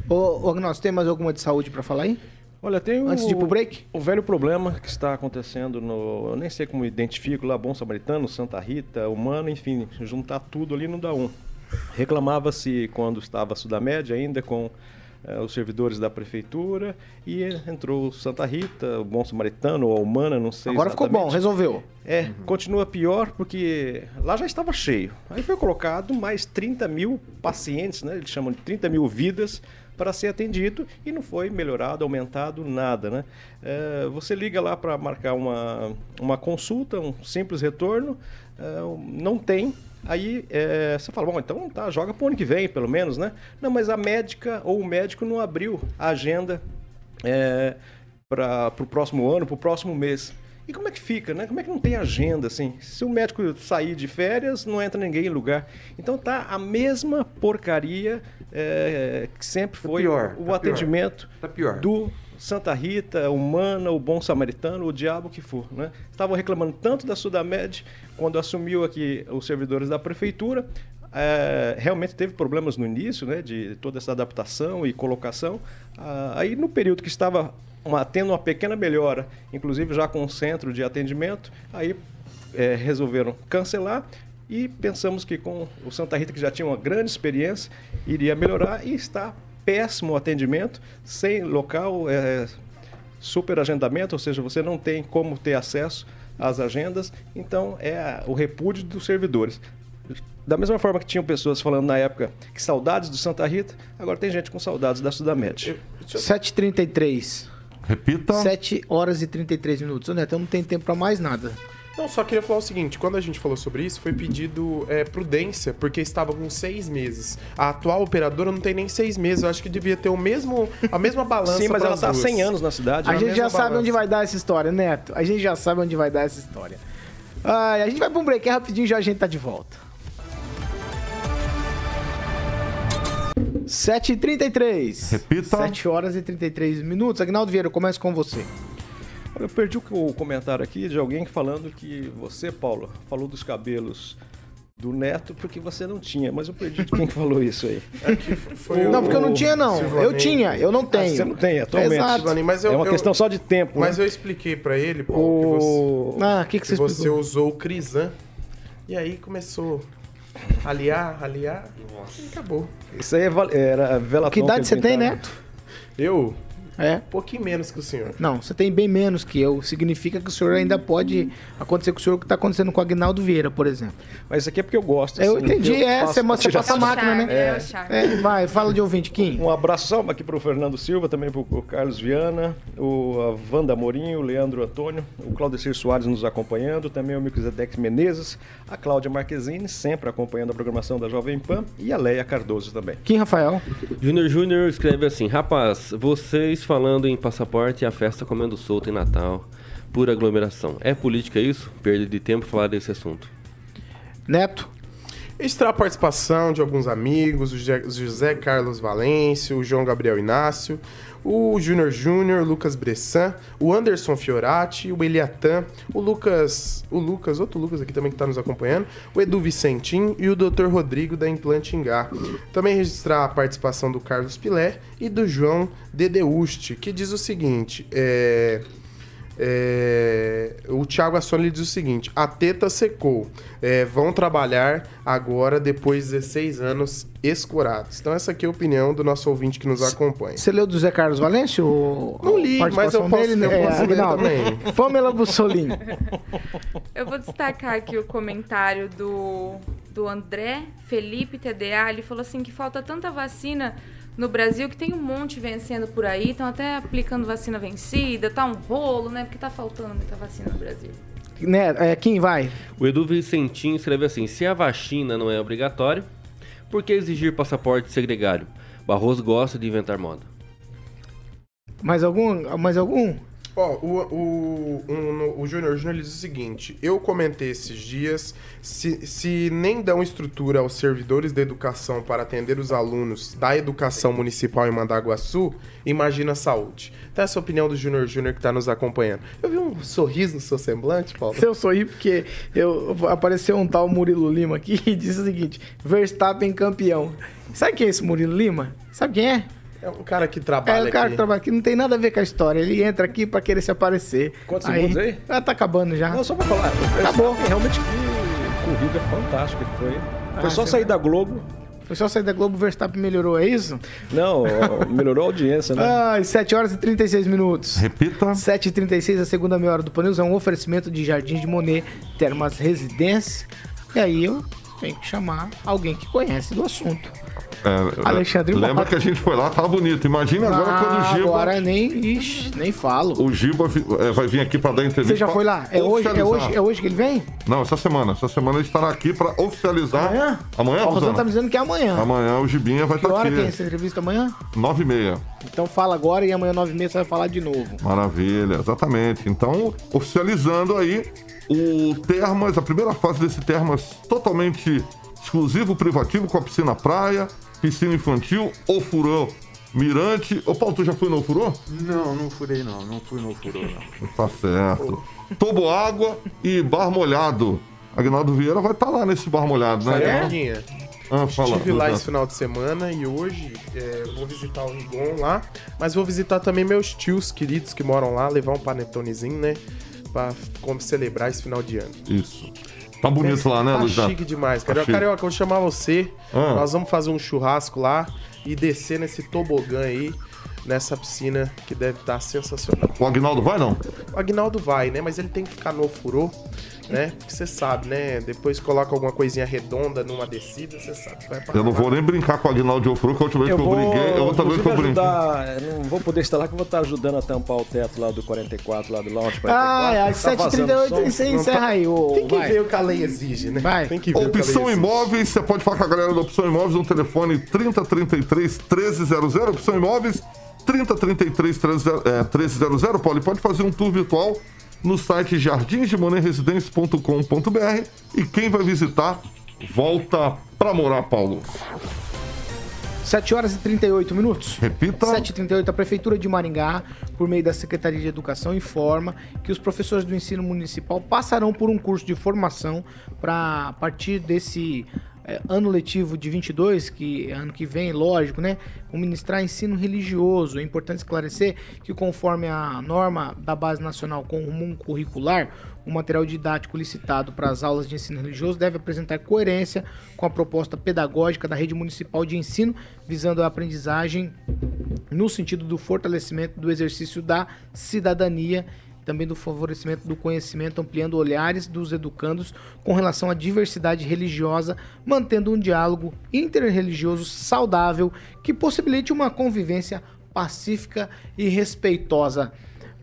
S1: Ô, ô Agnaldo, tem mais alguma de saúde para falar aí?
S7: Olha, tem o,
S1: Antes de ir pro break?
S7: o velho problema que está acontecendo no. Eu nem sei como identifico lá, Bom Samaritano, Santa Rita, Humana, enfim, juntar tudo ali não dá um. Reclamava-se quando estava a Sudamédia ainda com os servidores da prefeitura e entrou o Santa Rita, o Bom Samaritano ou a Humana, não sei
S1: Agora ficou bom,
S7: exatamente.
S1: resolveu.
S7: É, continua pior porque lá já estava cheio. Aí foi colocado mais 30 mil pacientes, né? Eles chamam de 30 mil vidas para ser atendido e não foi melhorado, aumentado nada, né? É, você liga lá para marcar uma, uma consulta, um simples retorno, é, não tem. Aí é, você fala, bom, então tá, joga para o ano que vem, pelo menos, né? Não, mas a médica ou o médico não abriu a agenda é, para o próximo ano, para o próximo mês. E como é que fica, né? Como é que não tem agenda, assim? Se o médico sair de férias, não entra ninguém em lugar. Então tá a mesma porcaria é, que sempre foi
S9: pior,
S7: o
S9: tá
S7: atendimento
S9: Tá pior.
S7: do Santa Rita, Humana, o Bom Samaritano, o diabo que for, né? Estavam reclamando tanto da Sudamed quando assumiu aqui os servidores da prefeitura. é, realmente teve problemas no início, né, de toda essa adaptação e colocação. Ah, aí no período que estava uma- tendo uma pequena melhora, inclusive já com o centro de atendimento, aí é, resolveram cancelar e pensamos que com o Santa Rita, que já tinha uma grande experiência, iria melhorar e está péssimo atendimento, sem local, é, super agendamento, ou seja, você não tem como ter acesso às agendas, então é a- o repúdio dos servidores. Da mesma forma que tinham pessoas falando na época que saudades do Santa Rita, agora tem gente com saudades da Sudamed.
S1: 7h33.
S4: Repita.
S1: 7 horas e 33 minutos. Neto, eu não tenho tempo pra mais nada.
S11: Não, só queria falar o seguinte: quando a gente falou sobre isso, foi pedido é, prudência, porque estava com seis meses. A atual operadora não tem nem seis meses. Eu acho que devia ter o mesmo, a mesma (laughs) balança.
S7: Sim, mas ela está há
S11: duas.
S7: 100 anos na cidade.
S1: A
S7: né?
S1: gente já
S11: mesma
S1: sabe
S11: balança.
S1: onde vai dar essa história, Neto. A gente já sabe onde vai dar essa história. Ai, a gente vai pra um break rapidinho e já a gente tá de volta. 7h33.
S4: Repita.
S1: 7 horas e 33 minutos. Agnaldo Vieira, eu começo com você.
S7: Eu perdi o o comentário aqui de alguém falando que você, Paulo, falou dos cabelos do neto porque você não tinha, mas eu perdi de quem que falou isso aí. (laughs)
S11: Foi
S1: não,
S11: o-
S1: porque eu não tinha, não.
S11: Silvanei.
S1: Eu tinha, eu não tenho.
S7: Ah, você não tem, atualmente.
S1: Exato.
S11: Silvanei, mas eu-
S7: é uma
S11: eu-
S7: questão só de tempo,
S11: Mas
S7: né?
S11: eu expliquei pra ele, Paulo, que você,
S7: O...
S1: Ah, o que, que
S11: que
S1: você
S11: você usou o Crisan. E aí começou aliar, aliar. E acabou.
S7: Isso aí é era Velaton.
S1: Que idade
S7: eles
S1: você tem. Neto?
S11: Eu?
S1: É.
S11: Um pouquinho menos que o senhor.
S1: Não, você tem bem menos que eu. Significa que o senhor ainda pode acontecer com o senhor o que está acontecendo com o Agnaldo Vieira, por exemplo.
S7: Mas isso aqui é porque eu gosto.
S1: Eu entendi, é,
S7: faço
S1: você, você
S7: tiração.
S1: passa a máquina, né?
S8: É charme.
S1: É, vai, fala de ouvinte, Kim.
S7: Um abração aqui para o Fernando Silva, também para o Carlos Viana, o a Wanda Morinho, o Leandro Antônio, o Claudecir Soares nos acompanhando, também o Milquisedex Menezes, a Cláudia Marquezine, sempre acompanhando a programação da Jovem Pan, e a Leia Cardoso também.
S1: Kim Rafael.
S6: Júnior Júnior escreve assim: Rapaz, vocês falando em passaporte e a festa comendo solto em Natal. Pura aglomeração. É política isso? Perda de tempo falar desse assunto.
S1: Neto.
S11: Extra a participação de alguns amigos, o José- Carlos Valêncio, o João Gabriel Inácio, o Júnior Júnior, Lucas Bressan, o Anderson Fiorati, o Eliatan, o Lucas, o Lucas, outro Lucas aqui também que está nos acompanhando, o Edu Vicentim e o Dr. Rodrigo da Implante Ingá. Também registrar a participação do Carlos Pilé e do João Dedeuste, que diz o seguinte, é... É, o Thiago Assoni diz o seguinte: a teta secou. É, vão trabalhar agora, depois de 16 anos escurados. Então, essa aqui é a opinião do nosso ouvinte que nos acompanha.
S1: Você leu do Zé Carlos Valêncio?
S11: Não li, mas eu posso-
S1: dele,
S11: eu posso ler
S1: Aguinaldo.
S11: também. (laughs)
S1: Pamela Bussolini.
S8: Eu vou destacar aqui o comentário do, do André Felipe TDA. Ele falou assim que falta tanta vacina no Brasil que tem um monte vencendo por aí. Estão até aplicando vacina vencida. Tá um rolo, né? Porque tá faltando muita vacina no Brasil.
S1: né, é, Kim, vai.
S6: O Edu Vicentim escreve assim: Se a vacina não é obrigatório, por que exigir passaporte segregário? Barroso gosta de inventar moda.
S1: Mais algum? Mais algum?
S11: Ó, o, o, o Júnior Júnior diz o seguinte: eu comentei esses dias, se, se nem dão estrutura aos servidores da educação para atender os alunos da educação municipal em Mandaguaçu, imagina a saúde. Então, essa é a opinião do Júnior Júnior que está nos acompanhando. Eu vi um sorriso no seu semblante, Paulo.
S1: Eu sorri porque eu, apareceu um tal Murilo Lima aqui (laughs) e disse o seguinte: Verstappen campeão. Sabe quem é esse Murilo Lima? Sabe quem é?
S11: É um cara que
S1: É
S11: trabalha
S1: o cara
S11: aqui.
S1: que trabalha aqui, não tem nada a ver com a história. Ele entra aqui pra querer se aparecer.
S7: Quantos segundos aí?
S1: Ah, tá acabando já.
S7: Não, só pra falar.
S1: Acabou.
S7: Realmente que corrida fantástica que foi. Foi
S1: Ah,
S7: só sair da Globo.
S1: Foi só sair da Globo, o Verstappen melhorou, é isso?
S7: Não, melhorou a audiência, né?
S1: Ai, 7 horas e 36 minutos.
S4: Repita.
S1: 7 e 36 a segunda meia hora do Panils é um oferecimento de Jardim de Monet, Termas Residência. E aí eu tenho que chamar alguém que conhece do assunto.
S4: É,
S1: Alexandre
S4: Lembra
S1: Mota.
S4: que a gente foi lá, tava bonito. Imagina agora
S1: Ah,
S4: quando o Giba.
S1: Agora nem, ixi, nem falo.
S4: O Giba é, vai vir aqui pra dar entrevista.
S1: Você já foi lá? É hoje, é, hoje, é hoje que ele vem?
S4: Não, essa semana. Essa semana ele estará aqui pra oficializar.
S1: Amanhã?
S4: Amanhã,
S1: o Rosana tá me dizendo que é amanhã.
S4: Amanhã o Gibinha vai
S1: Que
S4: estar
S1: hora
S4: aqui.
S1: tem essa entrevista amanhã?
S4: Nove e meia.
S1: Então fala agora e amanhã, 9 h 30 você vai falar de novo.
S4: Maravilha, exatamente. Então, oficializando aí o Termas, a primeira fase desse Termas totalmente exclusivo, privativo, com a piscina praia, piscina infantil, ofurô, mirante. Ô, Paulo, tu já foi no ofurô?
S9: Não, não furei não, não fui no furou não.
S4: Tá certo. Tobo água e bar molhado. Agnaldo Vieira vai estar lá nesse bar molhado, né?
S11: Carequinha.
S4: Ah, fala.
S11: Estive lá esse final de semana e hoje é, vou visitar o Rigon lá, mas vou visitar também meus tios queridos que moram lá, levar um panetonezinho, né? Pra como celebrar esse final de ano.
S4: Isso. Tá bonito lá, né,
S11: Tá
S4: Luiz?
S11: chique demais, cara.
S4: Tá chique.
S11: Carioca, eu vou chamar você.
S4: Ah.
S11: Nós vamos fazer um churrasco lá e descer nesse tobogã aí, nessa piscina que deve estar sensacional.
S4: O Agnaldo vai, não?
S11: O Agnaldo vai, né? Mas ele tem que ficar no furô, né? Porque você sabe, né? Depois coloca alguma coisinha redonda numa descida, você sabe. que Vai pra
S4: Eu não vou nem brincar com o Agnaldo de Ofru, que a última vez que eu briguei, eu outra vez que eu brinquei.
S7: não vou poder estar lá, que eu vou estar ajudando a tampar o teto lá do 44, lá do Lounge 44.
S1: Ah, às
S7: Tá vazando
S1: 7h38
S7: som.
S1: você encerra aí. ô,
S11: Tem que
S1: vai.
S11: ver o que a lei exige, né?
S1: Vai.
S11: Tem que ver o que a lei
S4: Opção. Imóveis, você pode falar com a galera da Opção Imóveis no telefone 3033 1300. Opção Imóveis 3033 1300. Paulo, e pode fazer um tour virtual no site jardinsdemonerresidência.com.br e quem vai visitar, volta pra morar, Paulo.
S1: 7 horas e 38 minutos.
S4: Repita.
S1: 7h38, a Prefeitura de Maringá, por meio da Secretaria de Educação, informa que os professores do ensino municipal passarão por um curso de formação para, a partir desse é, ano letivo de 22, que é ano que vem, lógico, né? Ministrar ensino religioso. É importante esclarecer que, conforme a norma da Base Nacional Comum Curricular, o material didático licitado para as aulas de ensino religioso deve apresentar coerência com a proposta pedagógica da rede municipal de ensino, visando a aprendizagem no sentido do fortalecimento do exercício da cidadania também do favorecimento do conhecimento, ampliando olhares dos educandos com relação à diversidade religiosa, mantendo um diálogo interreligioso saudável que possibilite uma convivência pacífica e respeitosa.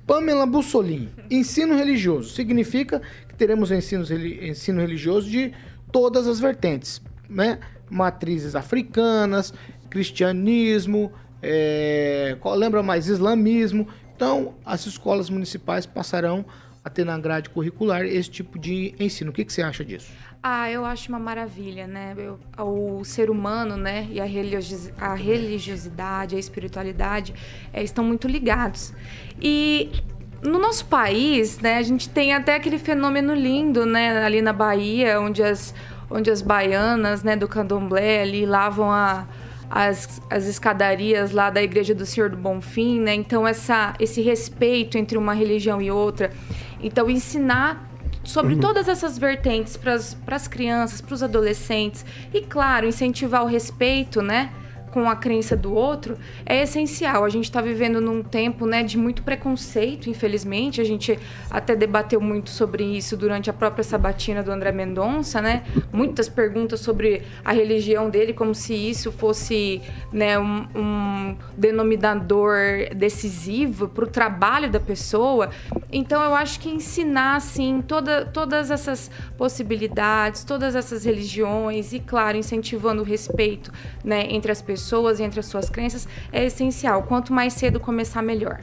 S1: Pamela Bussolini, ensino religioso significa que teremos ensino, ensino religioso de todas as vertentes, né? Matrizes africanas, cristianismo, é, lembra mais islamismo. Então, as escolas municipais passarão a ter na grade curricular esse tipo de ensino. O que, que você acha disso?
S8: Ah, eu acho uma maravilha, né? Eu, o ser humano, né, e a, a religiosidade, a espiritualidade é, estão muito ligados. E no nosso país, né, a gente tem até aquele fenômeno lindo, né, ali na Bahia, onde as, onde as baianas, né, do candomblé ali lavam a, as, as escadarias lá da Igreja do Senhor do Bonfim, né? Então essa, esse respeito entre uma religião e outra. Então ensinar sobre uhum. todas essas vertentes para as crianças, para os adolescentes e claro incentivar o respeito, né? Com a crença do outro é essencial. A gente está vivendo num tempo né, de muito preconceito, infelizmente. A gente até debateu muito sobre isso durante a própria sabatina do André Mendonça, né? Muitas perguntas sobre a religião dele, como se isso fosse né, um, um denominador decisivo para o trabalho da pessoa. Então, eu acho que ensinar, assim, toda, todas essas possibilidades, todas essas religiões e, claro, incentivando o respeito né, entre as pessoas pessoas e entre as suas crenças é essencial. Quanto mais cedo começar, melhor.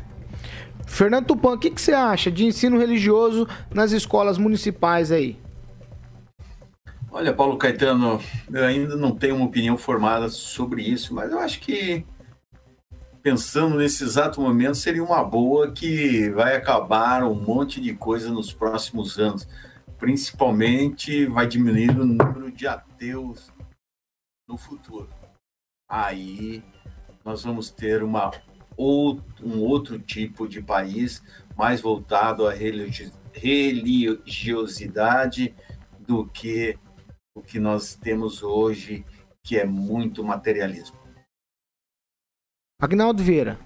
S1: Fernando Tupan, o que, que você acha de ensino religioso nas escolas municipais aí?
S10: Olha, Paulo Caetano, eu ainda não tenho uma opinião formada sobre isso, mas eu acho que pensando nesse exato momento seria uma boa que vai acabar um monte de coisa nos próximos anos. Principalmente vai diminuir o número de ateus no futuro aí nós vamos ter uma, um outro tipo de país mais voltado à religiosidade do que o que nós temos hoje, que é muito materialismo.
S1: Agnaldo Vieira.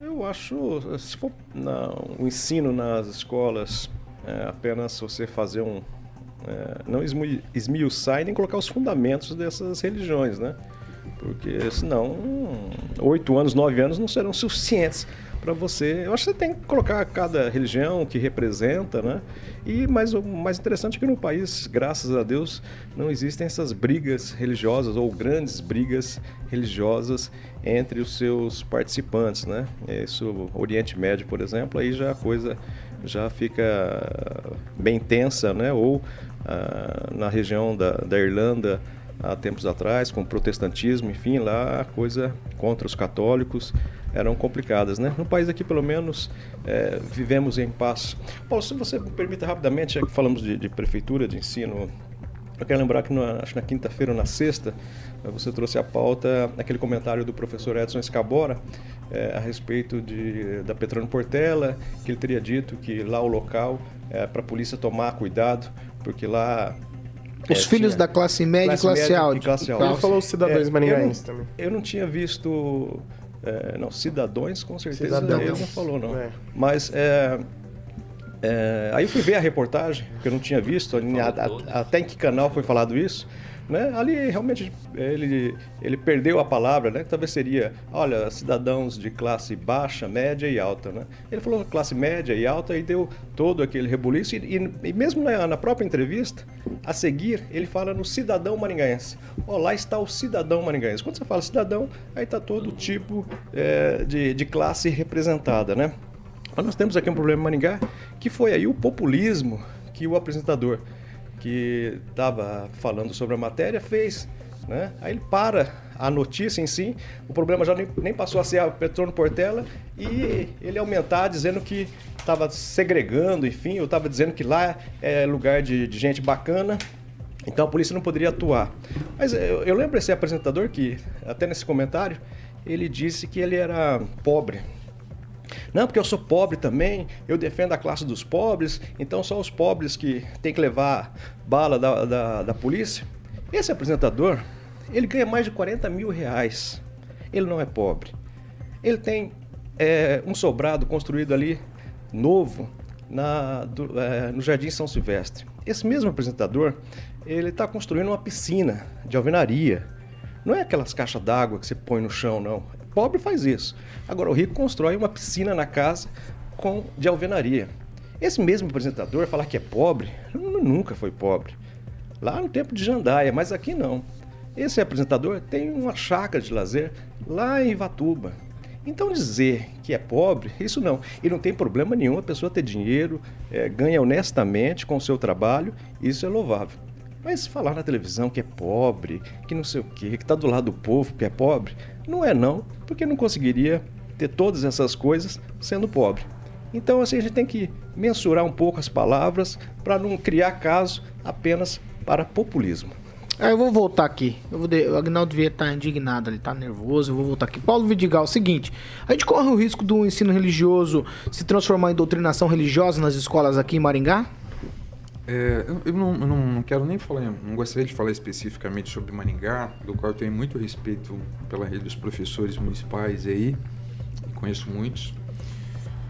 S7: Eu acho, se for na, o ensino nas escolas, é apenas você fazer um. É, não esmiuçar e nem colocar os fundamentos dessas religiões, né? Porque senão, oito anos, nove anos não serão suficientes para você. Eu acho que você tem que colocar cada religião que representa, né? E mais o mais interessante é que no país, graças a Deus, não existem essas brigas religiosas ou grandes brigas religiosas entre os seus participantes, né? Isso, Oriente Médio, por exemplo, aí já a coisa já fica bem tensa, né? Ou ah, na região da, da Irlanda há tempos atrás, com o protestantismo, enfim, lá a coisa contra os católicos eram complicadas, né? No país aqui, pelo menos, é, vivemos em paz. Paulo, se você me permita rapidamente, já que falamos de, de prefeitura, de ensino, eu quero lembrar que na, acho na quinta-feira ou na sexta, você trouxe a pauta aquele comentário do professor Edson Escabora é, a respeito de, da Petrone Portela, que ele teria dito que lá o local é para a polícia tomar cuidado, porque lá
S1: os é, filhos da classe média classe e classe, alta.
S11: classe alta. Ele falou os cidadãos é, maringaenses também.
S7: Eu não tinha visto. É, não, cidadãos, com certeza Cidadãos. ele não falou, não. É. Mas é, é, aí eu fui ver a reportagem, que eu não tinha visto, a, a, até em que canal foi falado isso. Né? Ali realmente ele, ele perdeu a palavra, né? talvez seria, olha, cidadãos de classe baixa, média e alta. Né? Ele falou classe média e alta e deu todo aquele rebuliço. E, e, e mesmo na, na, própria entrevista, a seguir, ele fala no cidadão maringaense. Oh, lá está o cidadão maringaense. Quando você fala cidadão, aí está todo tipo é, de, de classe representada. Né? Mas nós temos aqui um problema em Maringá, que foi aí o populismo que o apresentador que estava falando sobre a matéria fez. Né? Aí ele para a notícia em si, o problema já nem, nem passou a ser a Petrono Portela e ele aumentar dizendo que estava segregando, enfim, eu estava dizendo que lá é lugar de, de gente bacana Então a polícia não poderia atuar. Mas eu, eu lembro esse apresentador que, até nesse comentário, ele disse que ele era pobre. Não, porque eu sou pobre também, eu defendo a classe dos pobres, então só os pobres que têm que levar bala da, da, da polícia. Esse apresentador, ele ganha mais de 40 mil reais. Ele não é pobre. Ele tem é, um sobrado construído ali, novo, na, do, é, no Jardim São Silvestre. Esse mesmo apresentador, ele está construindo uma piscina de alvenaria. Não é aquelas caixas d'água que você põe no chão, não. Pobre faz isso. Agora, o rico constrói uma piscina na casa com de alvenaria. Esse mesmo apresentador falar que é pobre, nunca foi pobre. Lá no tempo de Jandaia, mas aqui não. Esse apresentador tem uma chácara de lazer lá em Ivatuba. Então dizer que é pobre, isso não. E não tem problema nenhum a pessoa ter dinheiro, é, ganha honestamente com o seu trabalho, isso é louvável. Mas falar na televisão que é pobre, que não sei o quê, que está do lado do povo, que é pobre, não é não, porque não conseguiria ter todas essas coisas sendo pobre. Então assim, a gente tem que mensurar um pouco as palavras para não criar caso apenas para populismo.
S1: Ah, eu vou voltar aqui. Eu vou de... O Agnaldo Vieira tá indignado, ele tá nervoso. Eu vou voltar aqui. Paulo Vidigal, seguinte: a gente corre o risco do ensino religioso se transformar em doutrinação religiosa nas escolas aqui em Maringá?
S9: É, eu, não, eu não, quero nem falar, não gostaria de falar especificamente sobre Maringá, do qual eu tenho muito respeito pela rede dos professores municipais aí, conheço muitos,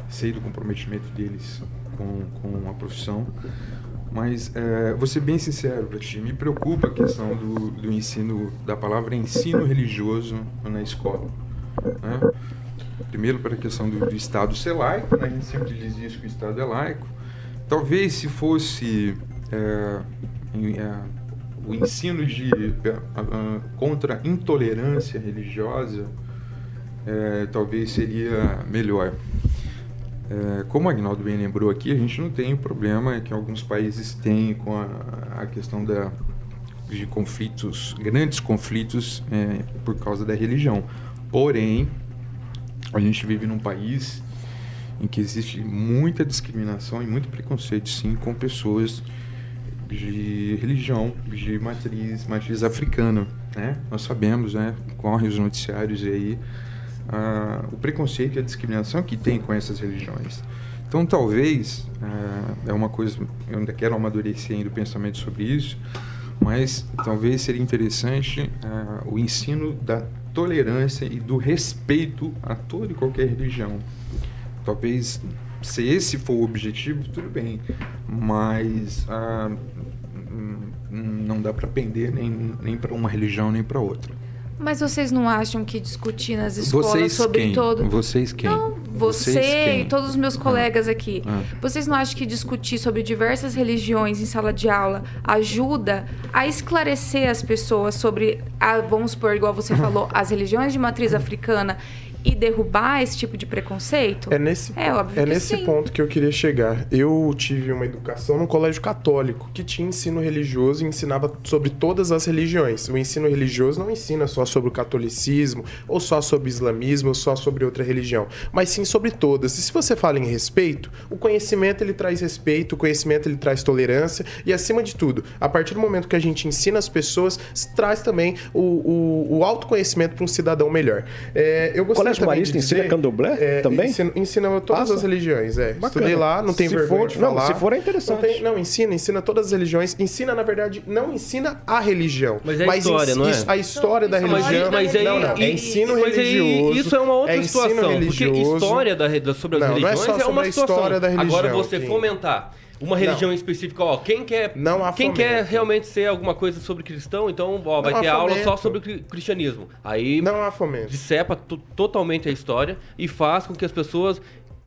S9: sei do comprometimento deles com, com a profissão, mas é, vou ser bem sincero para ti, me preocupa a questão do, do ensino, da palavra ensino religioso na escola. Né? Primeiro a questão do, do Estado ser laico, né? a gente sempre diz isso que o Estado é laico, Talvez se fosse é, é, o ensino de é, contra intolerância religiosa, é, talvez seria melhor. É, como o Agnaldo bem lembrou aqui, a gente não tem o problema que alguns países têm com a, a questão da, de conflitos, grandes conflitos é, por causa da religião. Porém, a gente vive num país em que existe muita discriminação e muito preconceito, sim, com pessoas de religião, de matriz, matriz africana, né? Nós sabemos, né, correm os noticiários aí, uh, o preconceito e a discriminação que tem com essas religiões. Então, talvez, uh, é uma coisa, eu ainda quero amadurecer ainda o pensamento sobre isso, mas talvez seria interessante uh, o ensino da tolerância e do respeito a toda e qualquer religião. Talvez, se esse for o objetivo, tudo bem. Mas ah, não dá para pender nem, nem para uma religião nem para outra.
S8: Mas vocês não acham que discutir nas escolas
S9: vocês
S8: sobre
S9: quem?
S8: todo.
S9: Vocês quem?
S8: Não, você
S9: vocês
S8: e todos os meus colegas ah. aqui. Ah. Vocês não acham que discutir sobre diversas religiões em sala de aula ajuda a esclarecer as pessoas sobre, a, vamos supor, igual você falou, as religiões de matriz africana e derrubar esse tipo de preconceito?
S11: É nesse, é, óbvio é nesse sim. ponto que eu queria chegar. Eu tive uma educação num colégio católico que tinha ensino religioso e ensinava sobre todas as religiões. O ensino religioso não ensina só sobre o catolicismo, ou só sobre o islamismo, ou só sobre outra religião, mas sim sobre todas. E se você fala em respeito, o conhecimento ele traz respeito, o conhecimento ele traz tolerância e acima de tudo, a partir do momento que a gente ensina as pessoas, traz também o, o, o autoconhecimento para um cidadão melhor. É, eu gostaria
S7: Marista ensina candomblé é, também?
S11: Ensina, ensina todas Passa. as religiões, é. Bacana. Estudei lá, não tem se vergonha for, de falar.
S7: Não, se for é interessante.
S11: Não, tem, não, ensina, ensina todas as religiões. Ensina, na verdade, não ensina a religião.
S6: Mas é a história, não é?
S11: A história não, da religião.
S6: Mas aí,
S11: não, não, é ensino mas religioso.
S6: isso é uma outra é situação. Religioso. Porque história da, sobre as
S11: não,
S6: religiões
S11: não é, só é uma situação. História da religião,
S6: Agora você fomentar uma religião não. específica, ó, quem quer,
S11: não há
S6: quem quer realmente ser alguma coisa sobre cristão, então ó, vai ter aula só sobre cristianismo. Aí
S11: não há fomento.
S6: Totalmente a história e faz com que as pessoas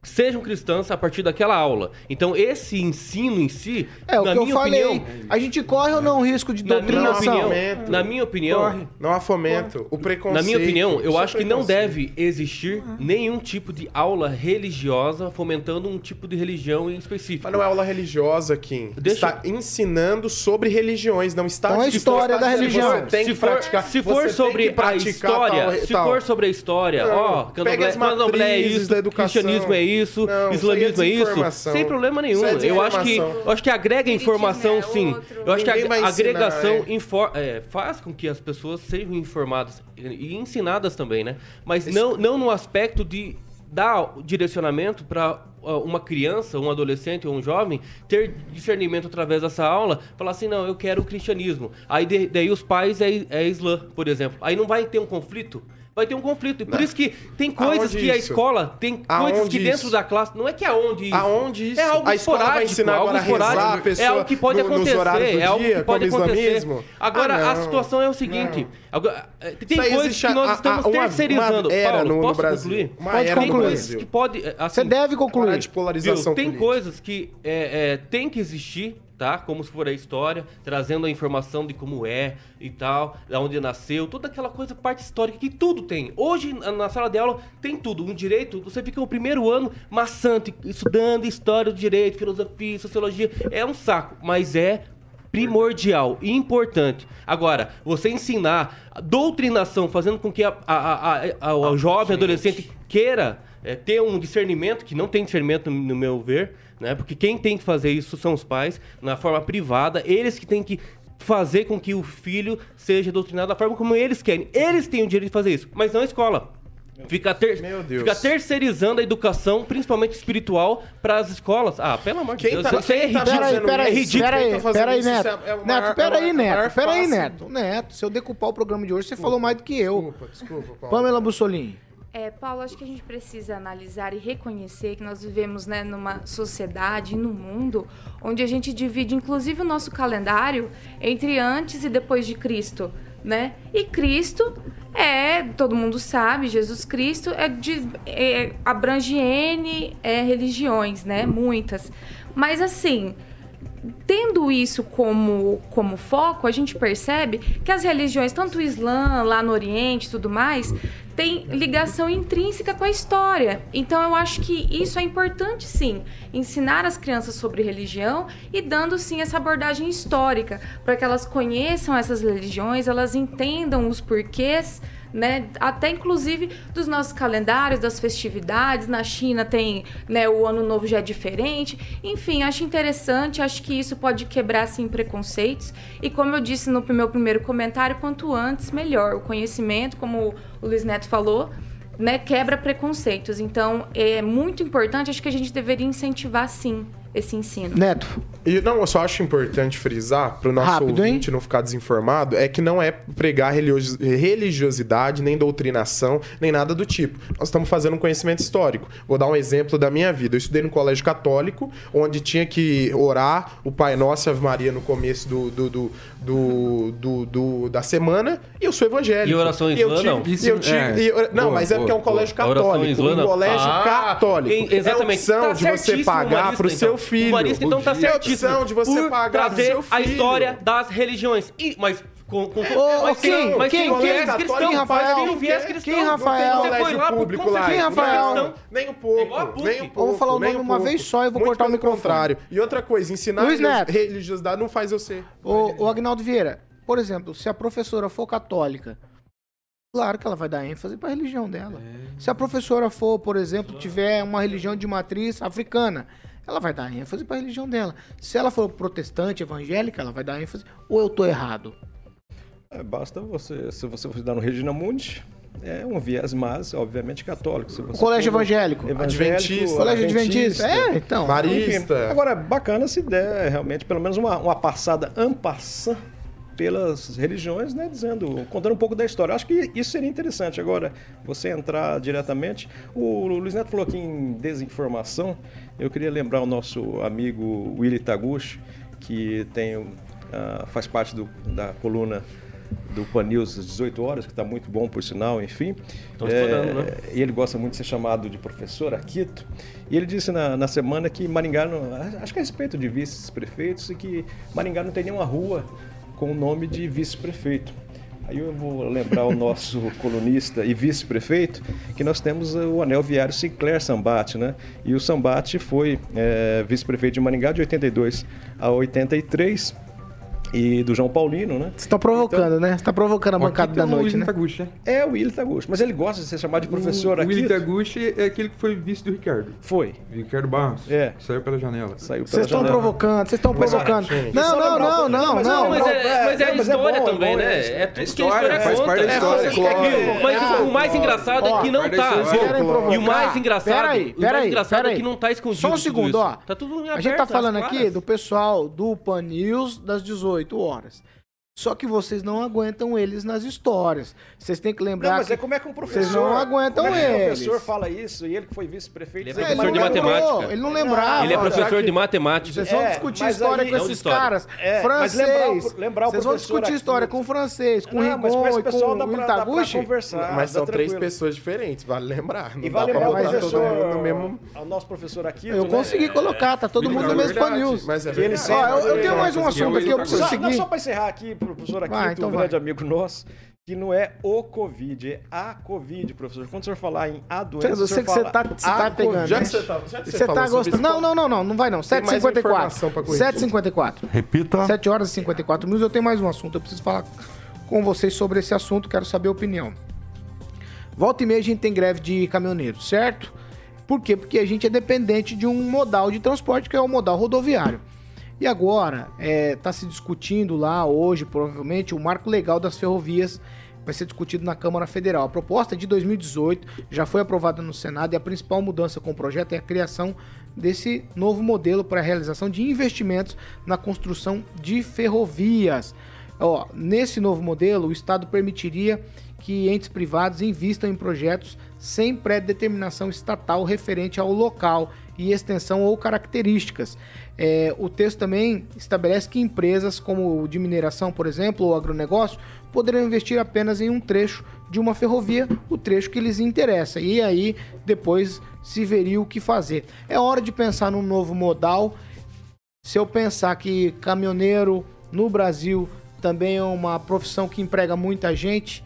S6: sejam cristãs a partir daquela aula. Então, esse ensino em si,
S1: é, na minha opinião, a gente corre ou não o risco de doutrinação?
S6: Na minha opinião,
S11: corre. não há fomento. Corre. O preconceito.
S6: Na minha opinião, eu acho que não deve existir nenhum tipo de aula religiosa fomentando um tipo de religião em específico.
S11: Mas não é aula religiosa, Kim. Deixa... Está ensinando sobre religiões, não está
S1: então, a história da religião.
S11: Você tem
S6: se
S11: que for, praticar.
S6: Se for sobre a história, tal, se for sobre a história, ó, candomblé, candomblé é isso, cristianismo é isso, isso,
S11: isso aí é
S6: islamismo é, isso,
S11: desinformação.
S6: sem problema nenhum.
S11: Isso é
S6: eu acho que eu acho que agrega informação sim. Eu acho que
S11: Ninguém
S6: a
S11: vai ensinar,
S6: agregação
S11: é.
S6: infor- é, faz com que as pessoas sejam informadas e e ensinadas também, né? Mas não, não no aspecto de dar direcionamento para uma criança, um adolescente ou um jovem ter discernimento através dessa aula, falar assim, não, eu quero o cristianismo. Aí de- daí os pais é, é islã, por exemplo. Aí não vai ter um conflito? Vai ter um conflito. E por isso que tem coisas
S11: Aonde
S6: que a
S11: isso?
S6: escola tem coisas
S11: Aonde
S6: que dentro
S11: isso?
S6: da classe. Não é que aonde isso.
S11: Aonde isso?
S6: É algo
S11: A escola vai ensinar
S6: algo esporádico.
S11: pessoa
S6: é algo que pode
S11: no-
S6: acontecer. é algo que pode acontecer.
S11: islamismo?
S6: Agora,
S11: Ah,
S6: a
S11: não.
S6: situação é o seguinte. agora, eh, tem coisas que nós
S11: a- a-
S6: estamos
S11: uma-
S6: terceirizando.
S11: uma
S6: Paulo,
S11: no- no
S6: posso
S11: Brasil.
S6: concluir?
S11: Uma
S6: Pode
S11: era no
S6: Tem coisas
S11: Brasil.
S6: que pode... eh, Assim,
S11: Você deve concluir. De
S6: Viu?
S11: polarização
S6: Tem
S11: política.
S6: coisas que é, é, tem que existir, tá? Como se for a história, trazendo a informação de como é e tal, da onde nasceu, toda aquela coisa, parte histórica, que tudo tem. Hoje, na sala de aula, tem tudo. Um direito, você fica o primeiro ano maçante, estudando história do direito, filosofia, sociologia. É um saco, mas é primordial e importante. Agora, você ensinar doutrinação, fazendo com que a, a, a, a- a- o jovem, adolescente queira é, ter um discernimento, que não tem discernimento no, no meu ver, né? Porque quem tem que fazer isso são os pais, na forma privada, eles que têm que fazer com que o filho seja doutrinado da forma como eles querem. Eles têm o direito de fazer isso, mas não a escola. Fica, ter,
S11: Deus.
S6: fica terceirizando a educação, principalmente espiritual, para as escolas. Ah, pelo amor de
S11: Quem
S6: Deus,
S11: tá-
S6: isso aí é
S11: tá
S6: ridículo. é ridículo.
S11: Quem
S6: Quem
S11: tá
S6: tá
S11: fazendo
S6: fazendo
S11: isso
S6: isso?
S11: é- é
S6: Neto,
S11: maior-
S6: pera
S11: é o
S6: aí,
S11: maior
S6: Neto.
S11: Pera aí,
S6: fácil.
S11: Neto.
S6: Neto, se eu decupar o programa de hoje, você falou mais do que eu.
S11: Desculpa, desculpa,
S6: Pamela Bussolini.
S8: É, Paulo, acho que a gente precisa analisar e reconhecer que nós vivemos né, numa sociedade num mundo onde a gente divide, inclusive, o nosso calendário entre antes e depois de Cristo, né? E Cristo é, todo mundo sabe, Jesus Cristo é de, é, abrange N é, religiões, né? Muitas. Mas assim, tendo isso como, como foco, a gente percebe que as religiões, tanto o Islã, lá no Oriente e tudo mais, tem ligação intrínseca com a história. Então eu acho que isso é importante sim, ensinar as crianças sobre religião e dando sim essa abordagem histórica, para que elas conheçam essas religiões, elas entendam os porquês né? Até inclusive dos nossos calendários, das festividades. Na China tem, né, o ano novo já é diferente. Enfim, acho interessante, acho que isso pode quebrar assim preconceitos. E como eu disse no meu primeiro comentário, quanto antes melhor. O conhecimento, como o Luiz Neto falou, né, quebra preconceitos. Então, é muito importante, acho que a gente deveria incentivar sim esse ensino.
S6: Neto.
S11: E, não, eu só acho importante frisar, para o nosso
S6: Rápido,
S11: ouvinte não ficar desinformado, é que não é pregar religiosi- religiosidade, nem doutrinação, nem nada do tipo. Nós estamos fazendo um conhecimento histórico. Vou dar um exemplo da minha vida. Eu estudei no colégio católico, onde tinha que orar o Pai Nosso e Ave Maria no começo do, do, do, do- do- do- da semana, e eu sou evangélico.
S9: E oração
S11: E eu
S9: islã, não?
S11: eu tive-
S9: É.
S11: e eu- não,
S9: Boa,
S11: mas é
S9: boa,
S11: porque é um
S9: boa.
S11: colégio
S9: A oração
S11: católico. Um colégio
S9: Ah,
S11: católico.
S6: em- exatamente.
S11: É opção
S6: Tá
S11: de você pagar
S6: humanista,
S11: pro seu
S6: então.
S11: filho.
S6: Humanista, então tá
S11: É
S6: certíssimo.
S11: opção de você
S6: por
S11: pagar
S6: trazer
S11: seu
S6: a
S11: filho.
S6: história das religiões. E, mas com, com
S11: Ô,
S6: mas
S11: quem?
S6: tem- mas
S11: Quem?
S6: tem um
S11: Quem?
S6: viés
S11: Quem?
S6: cristão,
S11: Rafael?
S6: mas tem um viés
S11: Quem?
S6: cristão.
S11: Quem, Rafael?
S6: Você foi
S11: Colégio
S6: lá por
S11: público lá. Quem, Rafael?
S6: cristão.
S11: Nem um pouco. Nem um pouco.
S6: Eu vou falar o
S11: nem
S6: nome
S11: um
S6: uma
S11: pouco.
S6: vez só e eu vou
S11: Muito
S6: cortar o
S11: pelo
S6: microfone.
S11: contrário. E outra coisa, ensinar
S6: Luiz
S11: religios-
S6: Neto.
S11: religiosidade não faz eu ser.
S6: O, o Agnaldo Vieira, por exemplo, se a professora for católica, claro que ela vai dar ênfase para a religião dela. Se a professora for, por exemplo, tiver uma religião de matriz africana, ela vai dar ênfase para a religião dela. Se ela for protestante, evangélica, ela vai dar ênfase. Ou eu tô errado?
S7: É, basta você, se você for estudar no Regina Mundi, é um viés, mas obviamente católico. Se você
S6: colégio
S7: for
S6: evangélico?
S11: Adventista.
S6: Colégio adventista. É, então.
S11: Marista.
S7: Enfim, agora, bacana se der realmente pelo menos uma, uma passada ampassã pelas religiões, né, dizendo, contando um pouco da história. Acho que isso seria interessante. Agora, você entrar diretamente. O Luiz Neto falou aqui em desinformação. Eu queria lembrar o nosso amigo Willy Taguchi, que tem, ah, faz parte do- da coluna do Pan News às 18 horas, que está muito bom, por sinal, enfim.
S9: Estão estudando, né?
S7: E ele gosta muito de ser chamado de professor Aquito. E ele disse na, na semana que Maringá, não, acho que a respeito de vice-prefeitos, e que Maringá não tem nenhuma rua com o nome de vice-prefeito. Aí eu vou lembrar o nosso (laughs) colunista e vice-prefeito que nós temos o anel viário Sinclair Sambate, né? E o Sambate foi eh, vice-prefeito de Maringá de 82 a 83 e do João Paulino, né?
S1: Você tá provocando, né? Você tá provocando a bancada da noite, né?
S9: Taguchi, né?
S7: É o Willy Taguchi, mas ele gosta de ser chamado de professor
S9: o,
S7: aqui.
S9: O Willy Taguchi é aquele que foi vice do Ricardo.
S7: Foi.
S9: Ricardo Barros.
S7: É.
S9: Saiu pela janela.
S7: Saiu pela
S1: Vocês estão provocando, vocês estão
S9: Mas,
S1: provocando. Não, não, não, não,
S7: pouquinho,
S1: não.
S6: Mas é, mas é a
S7: mas é
S6: história
S7: bom, é
S6: também,
S7: bom,
S6: né?
S7: é
S6: É tudo que a
S9: História,
S6: história
S9: faz
S6: conta.
S9: parte da
S6: É,
S9: história,
S6: é que-
S9: claro.
S6: Mas o- o mais engraçado é que não tá. E o mais engraçado,
S1: Peraí,
S6: o mais engraçado é que não tá escondido.
S1: Só um segundo, ó.
S6: Tá tudo em
S1: A gente tá falando aqui do pessoal do Pan News das 18 horas. Só que vocês não aguentam eles nas histórias. Vocês têm que lembrar.
S7: Não, mas
S1: que
S7: é como é que um professor.
S1: Vocês não aguentam
S7: como é que
S1: eles.
S7: professor fala isso e ele que foi vice-prefeito.
S6: Ele é
S1: Ele
S6: professor
S1: não
S6: de
S1: lembrou,
S6: matemática.
S1: Ele não lembrava.
S6: Ele é professor de matemática.
S1: Vocês vão
S7: É,
S1: discutir história
S7: aí-
S1: com
S6: Não
S1: esses
S6: história.
S1: caras.
S7: É, mas
S1: francês.
S7: lembrar o- lembrar o
S1: Vocês vão discutir
S7: aqui-
S1: história com o francês, com o
S7: Não,
S1: Rigon e com
S7: dá
S1: o
S7: pra, pra
S1: Itaguchi.
S11: Mas são três pessoas diferentes, vale lembrar. Não
S7: E
S11: dá
S7: vale
S11: pra
S7: lembrar o
S11: botar todo
S7: professor,
S11: mundo no mesmo...
S7: o nosso professor aqui.
S1: Eu
S7: né?
S1: consegui colocar, tá todo mundo
S11: é
S1: no mesmo Pan
S11: verdade,
S1: News.
S11: Mas é
S7: ele
S11: verdade.
S1: eu, tenho mais um
S11: É,
S1: assunto aqui, eu preciso seguir.
S7: só para encerrar aqui, professor aqui,
S1: Vai, então
S7: um
S1: vai.
S7: grande amigo nosso, que não é o Covid, é a Covid, professor. Quando o senhor falar em a doença,
S1: Eu
S7: o
S1: sei
S7: senhor
S1: que você
S7: fala
S1: tá, você tá pegando.
S11: Já
S1: né?
S11: que você tá, já que
S1: Você tá
S11: sobre
S1: gostando. Não, não, não, não, não vai não.
S11: Tem mais
S1: 7h54.
S11: informação pra corrigir.
S1: 7h54.
S4: Repita.
S1: 7 horas e 54 minutos. Eu tenho mais um assunto. Eu preciso falar com vocês sobre esse assunto. Quero saber a opinião. Volta e meia a gente tem greve de caminhoneiros, certo? Por quê? Porque a gente é dependente de um modal de transporte que é o modal rodoviário. E agora está se discutindo lá hoje, provavelmente, o marco legal das ferrovias vai ser discutido na Câmara Federal. A proposta é de 2018 já foi aprovada no Senado e a principal mudança com o projeto é a criação desse novo modelo para a realização de investimentos na construção de ferrovias. Ó, nesse novo modelo, o Estado permitiria que entes privados invistam em projetos sem pré-determinação estatal referente ao local e extensão ou características. É, o texto também estabelece que empresas como de mineração, por exemplo, ou agronegócio, poderão investir apenas em um trecho de uma ferrovia, o trecho que lhes interessa. E aí depois se veria o que fazer. É hora de pensar num novo modal. Se eu pensar que caminhoneiro no Brasil também é uma profissão que emprega muita gente,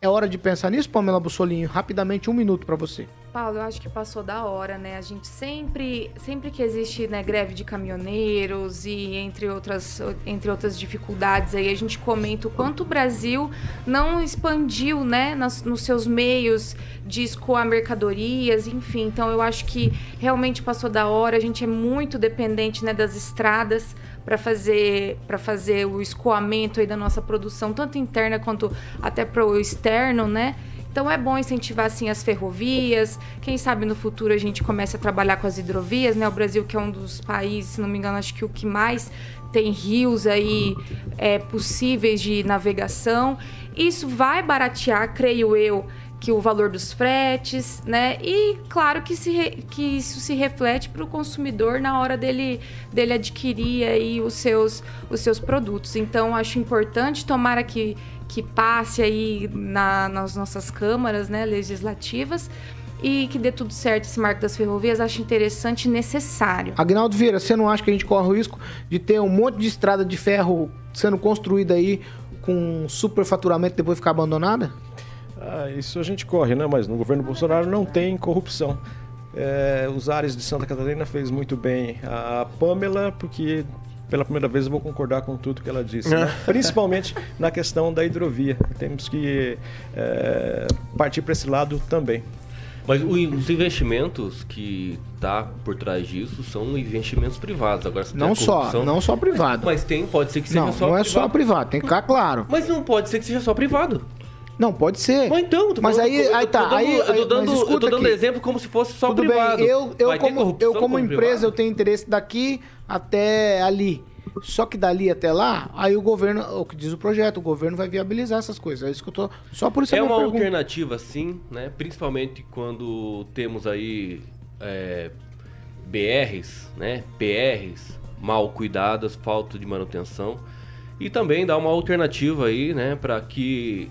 S1: é hora de pensar nisso, Pamela Bussolinho. Rapidamente, um minuto para você.
S8: Paulo, eu acho que passou da hora, né? A gente sempre, sempre que existe né, greve de caminhoneiros e entre outras, entre outras dificuldades aí, a gente comenta o quanto o Brasil não expandiu, né, nas, nos seus meios de escoar mercadorias, enfim. Então eu acho que realmente passou da hora. A gente é muito dependente, né, das estradas para fazer para fazer o escoamento aí da nossa produção, tanto interna quanto até para o externo, né? Então é bom incentivar assim as ferrovias. Quem sabe no futuro a gente comece a trabalhar com as hidrovias, né? O Brasil que é um dos países, se não me engano, acho que o que mais tem rios aí é, possíveis de navegação. Isso vai baratear, creio eu, que o valor dos fretes, né? E claro que, se re- que isso se reflete para o consumidor na hora dele, dele adquirir aí os seus, os seus produtos. Então acho importante, tomara que, que passe aí na, nas nossas câmaras né, legislativas e que dê tudo certo esse marco das ferrovias. Acho interessante e necessário.
S1: Agnaldo Vieira, você não acha que a gente corre o risco de ter um monte de estrada de ferro sendo construída aí com superfaturamento e depois ficar abandonada?
S7: Ah, isso a gente corre, né? Mas no governo Bolsonaro não tem corrupção. É, os Ares de Santa Catarina fez muito bem a Pamela, porque pela primeira vez eu vou concordar com tudo que ela disse, né? (laughs) principalmente na questão da hidrovia. Temos que é, partir para esse lado também.
S6: Mas os investimentos que tá por trás disso são investimentos privados. Agora
S1: Não só, não só privado.
S6: Mas tem, pode ser que seja
S1: Não,
S6: só
S1: não é
S6: privado.
S1: só privado, tem que ficar claro.
S6: Mas não pode ser que seja só privado.
S1: Não, pode ser.
S6: Mas então, tô
S1: Mas
S6: falando-
S1: aí-
S6: eu
S1: aí tá,
S6: dando-
S1: aí-
S6: eu tô dando, eu tô dando
S1: aqui.
S6: exemplo como se fosse só
S1: Tudo
S6: privado.
S1: bem, eu, eu como, eu como empresa,
S6: privado?
S1: eu tenho interesse daqui até ali. Só que dali até lá, aí o governo, o que diz o projeto, o governo vai viabilizar essas coisas. É isso que eu tô. Só por isso
S6: É uma
S1: pergunta.
S6: alternativa, sim, né? Principalmente quando temos aí é, BRs, né? PRs mal cuidadas, falta de manutenção. E também dá uma alternativa aí, né? Para que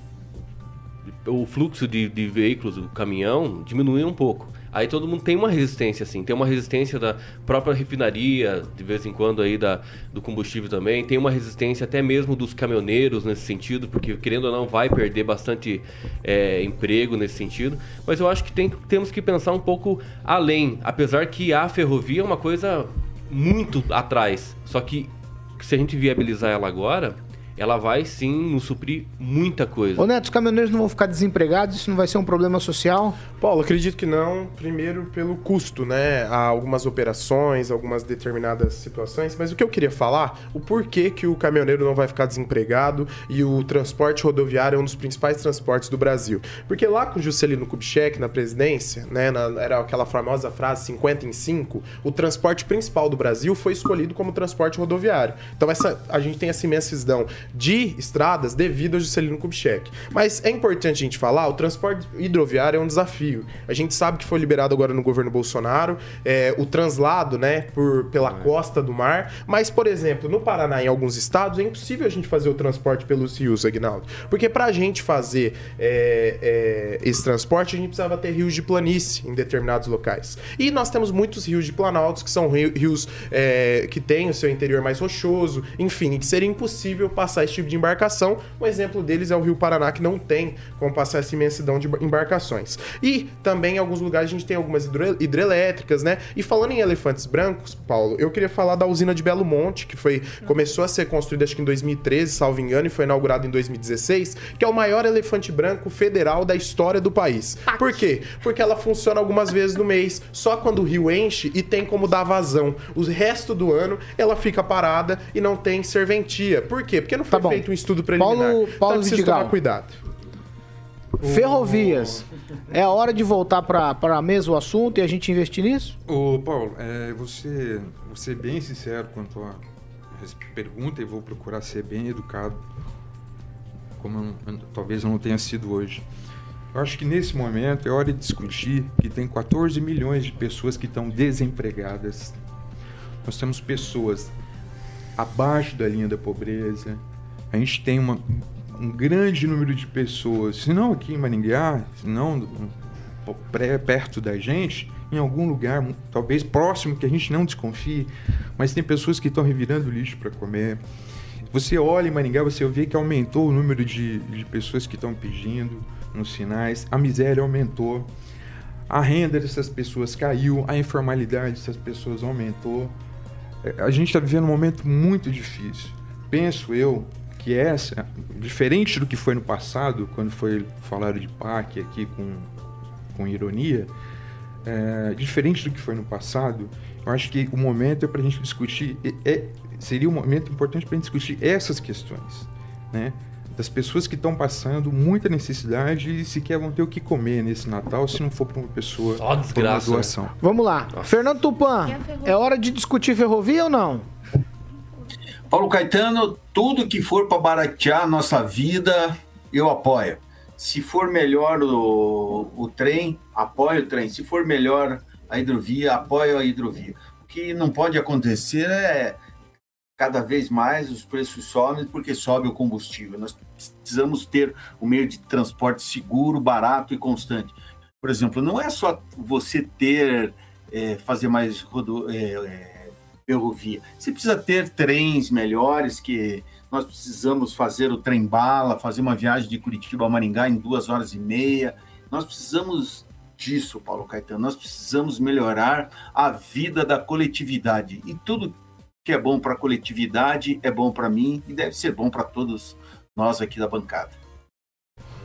S6: o fluxo de, de veículos do caminhão diminua um pouco. Aí todo mundo tem uma resistência, assim. Tem uma resistência da própria refinaria, de vez em quando aí da, do combustível também. Tem uma resistência até mesmo dos caminhoneiros nesse sentido, porque querendo ou não vai perder bastante é, emprego nesse sentido. Mas eu acho que tem, temos que pensar um pouco além. Apesar que a ferrovia é uma coisa muito atrás. Só que se a gente viabilizar ela agora, ela vai sim nos suprir muita coisa.
S1: Ô Neto, os caminhoneiros não vão ficar desempregados? Isso não vai ser um problema social?
S11: Paulo, acredito que não. Primeiro, pelo custo, né? Há algumas operações, algumas determinadas situações. Mas o que eu queria falar, o porquê que o caminhoneiro não vai ficar desempregado e o transporte rodoviário é um dos principais transportes do Brasil. Porque lá com o Juscelino Kubitschek na presidência, né? na- era aquela famosa frase 50 em 5, o transporte principal do Brasil foi escolhido como transporte rodoviário. Então essa, a gente tem essa imensidão de estradas devido ao Juscelino Kubitschek. Mas é importante a gente falar, o transporte hidroviário é um desafio. A gente sabe que foi liberado agora no governo Bolsonaro, é, o translado, né, por, pela costa do mar. Mas, por exemplo, no Paraná, em alguns estados, é impossível a gente fazer o transporte pelos rios, Agnaldo. Porque pra gente fazer é, é, esse transporte, a gente precisava ter rios de planície em determinados locais. E nós temos muitos rios de planaltos, que são ri- rios é, que têm o seu interior mais rochoso, enfim, e que seria impossível passar esse tipo de embarcação. Um exemplo deles é o Rio Paraná, que não tem como passar essa imensidão de embarcações. E também em alguns lugares a gente tem algumas hidrelétricas, né? E falando em elefantes brancos, Paulo, eu queria falar da usina de Belo Monte, que foi começou a ser construída acho que em 2013, salvo engano, e foi inaugurada em 2016, que é o maior elefante branco federal da história do país. Por quê? Porque ela funciona algumas vezes no mês, só quando o rio enche e tem como dar vazão. O resto do ano ela fica parada e não tem serventia. Por quê? Porque não foi feito um estudo preliminar.
S1: Paulo-
S11: então
S1: Paulo
S11: é preciso
S1: Vidigal.
S11: tomar cuidado.
S1: Ferrovias. É a hora de voltar para a mesa o assunto e a gente investir nisso?
S9: Ô, Paulo, é, você, vou ser bem sincero quanto à pergunta e vou procurar ser bem educado, como eu eu- talvez eu não tenha sido hoje. Eu acho que nesse momento é hora de discutir que tem 14 milhões de pessoas que estão desempregadas. Nós temos pessoas abaixo da linha da pobreza. A gente tem uma, um grande número de pessoas, se não aqui em Maringá, se não pré- perto da gente, em algum lugar, talvez próximo, que a gente não desconfie, mas tem pessoas que estão revirando lixo para comer. Você olha em Maringá, você vê que aumentou o número de, de pessoas que estão pedindo nos sinais, a miséria aumentou, a renda dessas pessoas caiu, a informalidade dessas pessoas aumentou. É, A gente está vivendo um momento muito difícil. Penso eu que essa, diferente do que foi no passado, quando foi falado de PAC aqui com, com ironia, é, diferente do que foi no passado, eu acho que o momento é para a gente discutir, é, é- seria um momento importante para a gente discutir essas questões, né? Das pessoas que estão passando muita necessidade e sequer vão ter o que comer nesse Natal se não for para uma pessoa
S6: Só
S9: por uma doação.
S1: Vamos lá. Fernando Tupan, é hora de discutir ferrovia ou não?
S10: Paulo Caetano, tudo que for para baratear a nossa vida, eu apoio. Se for melhor o, o trem, apoio o trem. Se for melhor a hidrovia, apoio a hidrovia. O que não pode acontecer é cada vez mais os preços sobem porque sobe o combustível. Nós precisamos ter um meio de transporte seguro, barato e constante. Por exemplo, não é só você ter, eh, fazer mais rodo, eh, eh, ferrovia. Você precisa ter trens melhores, que nós precisamos fazer o trem bala, fazer uma viagem de Curitiba a Maringá em duas horas e meia. Nós precisamos disso, Paulo Caetano. Nós precisamos melhorar a vida da coletividade. E tudo que é bom para a coletividade é bom para mim e deve ser bom para todos nós aqui da bancada.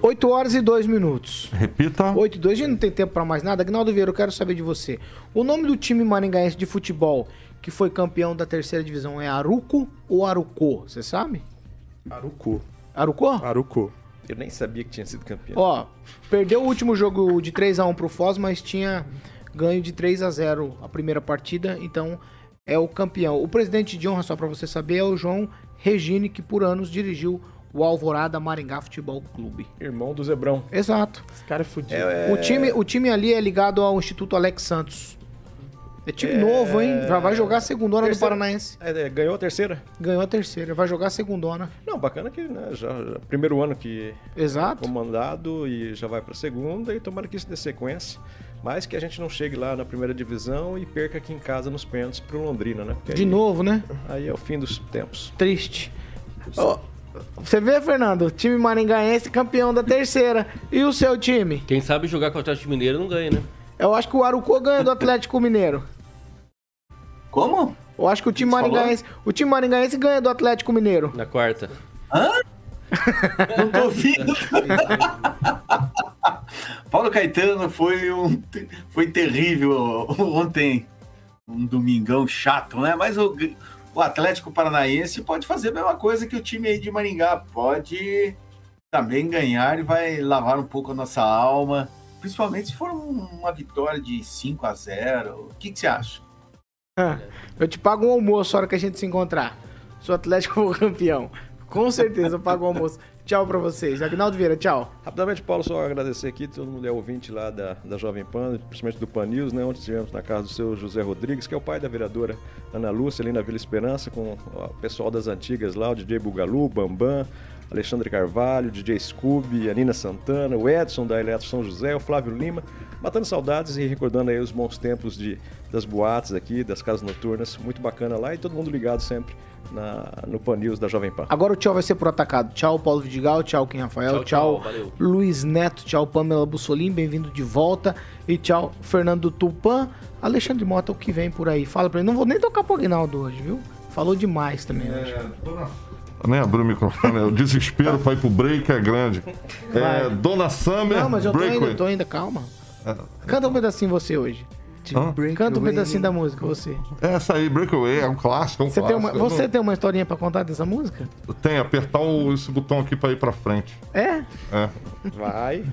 S1: 8 horas e 2 minutos.
S4: Repita.
S1: 8 e 2, a gente não tem tempo pra mais nada. Agnaldo Vieira, eu quero saber de você. O nome do time maringaense de futebol que foi campeão da terceira divisão é Aruco ou Arucô? Você sabe?
S11: Arucô.
S1: Arucô?
S11: Arucô.
S7: Eu nem sabia que tinha sido campeão.
S1: Ó, perdeu o último jogo de 3 a 1 pro Foz, mas tinha ganho de 3 a 0 a primeira partida, então é o campeão. O presidente de honra, só pra você saber, é o João Regine, que por anos dirigiu o Alvorada Maringá Futebol Clube.
S7: Irmão do Zebrão.
S1: Exato.
S11: Esse cara é fudido.
S1: O, time, o time ali é ligado ao Instituto Alex Santos. É time
S7: É,
S1: novo, hein? Já vai jogar a segundona do
S7: terceira-
S1: Paranaense.
S7: É, é, ganhou a terceira?
S1: Ganhou a terceira, vai jogar a segundona.
S7: Não, bacana que né, já, já- primeiro ano que
S1: Exato.
S7: comandado e já vai pra segunda e tomara que isso dê sequência. Mas que a gente não chegue lá na primeira divisão e perca aqui em casa nos pênaltis pro Londrina, né? Porque
S1: De
S7: aí-
S1: novo, né?
S7: Aí é o fim dos tempos.
S1: Triste. Ó, você vê, Fernando? Time maringaense campeão da terceira. E o seu time?
S6: Quem sabe jogar com o Atlético Mineiro não ganha, né?
S1: Eu acho que o Arucô ganha do Atlético Mineiro.
S10: Como?
S1: Eu acho que o time
S10: que você falou?
S1: maringaense, o time maringaense ganha do Atlético Mineiro.
S6: Na quarta.
S10: Não tô ouvindo. (laughs) Paulo Caetano foi um foi terrível ontem, um domingão chato, né? Mas o, o Atlético Paranaense pode fazer a mesma coisa que o time aí de Maringá, pode também ganhar e vai lavar um pouco a nossa alma, principalmente se for um- uma vitória de 5 a 0. O que, que você acha?
S1: Ah, Eu te pago um almoço a hora que a gente se encontrar. Se o Atlético (laughs) for campeão. Com certeza eu pago o almoço. Tchau pra vocês. Agnaldo Vieira, tchau.
S7: Rapidamente, Paulo, só agradecer aqui, todo mundo é ouvinte lá da, da Jovem Pan, principalmente do Pan News, né? Onde estivemos na casa do seu José Rodrigues, que é o pai da vereadora Ana Lúcia, ali na Vila Esperança, com o pessoal das antigas lá, o DJ Bugalu, Bambam, Alexandre Carvalho, DJ Scooby, a Nina Santana, o Edson da Eletro São José, o Flávio Lima, matando saudades e recordando aí os bons tempos de, das boates aqui, das casas noturnas, muito bacana lá e todo mundo ligado sempre na, no Pan News da Jovem Pan.
S1: Agora o tchau vai ser pro atacado. Tchau, Paulo Vidigal. Tchau, Kim Rafael.
S6: Tchau,
S1: Tchau,
S6: tchau.
S1: Luiz Neto. Tchau, Pamela Bussolim. Bem-vindo de volta. E tchau, Fernando Tupan. Alexandre Mota, o que vem por aí? Fala pra ele. Não vou nem tocar pro Aguinaldo hoje, viu? Falou demais também hoje.
S4: Nem abriu o microfone, o desespero pra ir pro break é grande. É. Dona Summer,
S1: Não, mas eu tô ainda, tô ainda, calma. Canta um pedacinho você hoje.
S4: Hã?
S1: Canta um pedacinho da música, você.
S4: Essa aí, Breakaway, é um clássico, é um
S1: Você tem,
S4: clássico.
S1: uma,
S4: Eu
S1: você
S4: não-
S1: tem uma historinha pra contar dessa música?
S4: Tem, apertar o- esse botão aqui pra ir pra frente.
S1: É?
S4: É.
S7: Vai.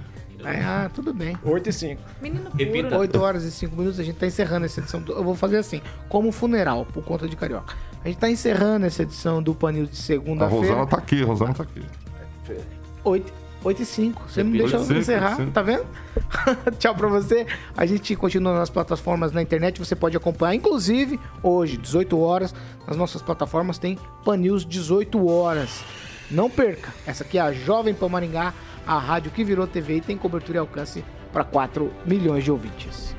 S1: Ah, tudo bem.
S7: 8 e 5.
S8: Menino
S6: Repita.
S1: 8 horas e 5 minutos, a gente tá encerrando essa edição. do- Eu vou fazer assim, como funeral, por conta de Carioca. A gente tá encerrando essa edição do Panil de
S4: A
S1: segunda-feira.
S4: Rosana tá aqui, a Rosana tá aqui.
S1: 8, 8 e 5. Você não deixa eu
S4: Oito cinco,
S1: encerrar, tá vendo? (laughs) Tchau pra você. A gente continua nas plataformas na internet. Você pode acompanhar, inclusive, hoje, 18 horas, nas nossas plataformas tem Pan News 18 horas. Não perca. Essa aqui é a Jovem Pan Maringá, a rádio que virou TV e tem cobertura e alcance para 4 milhões de ouvintes.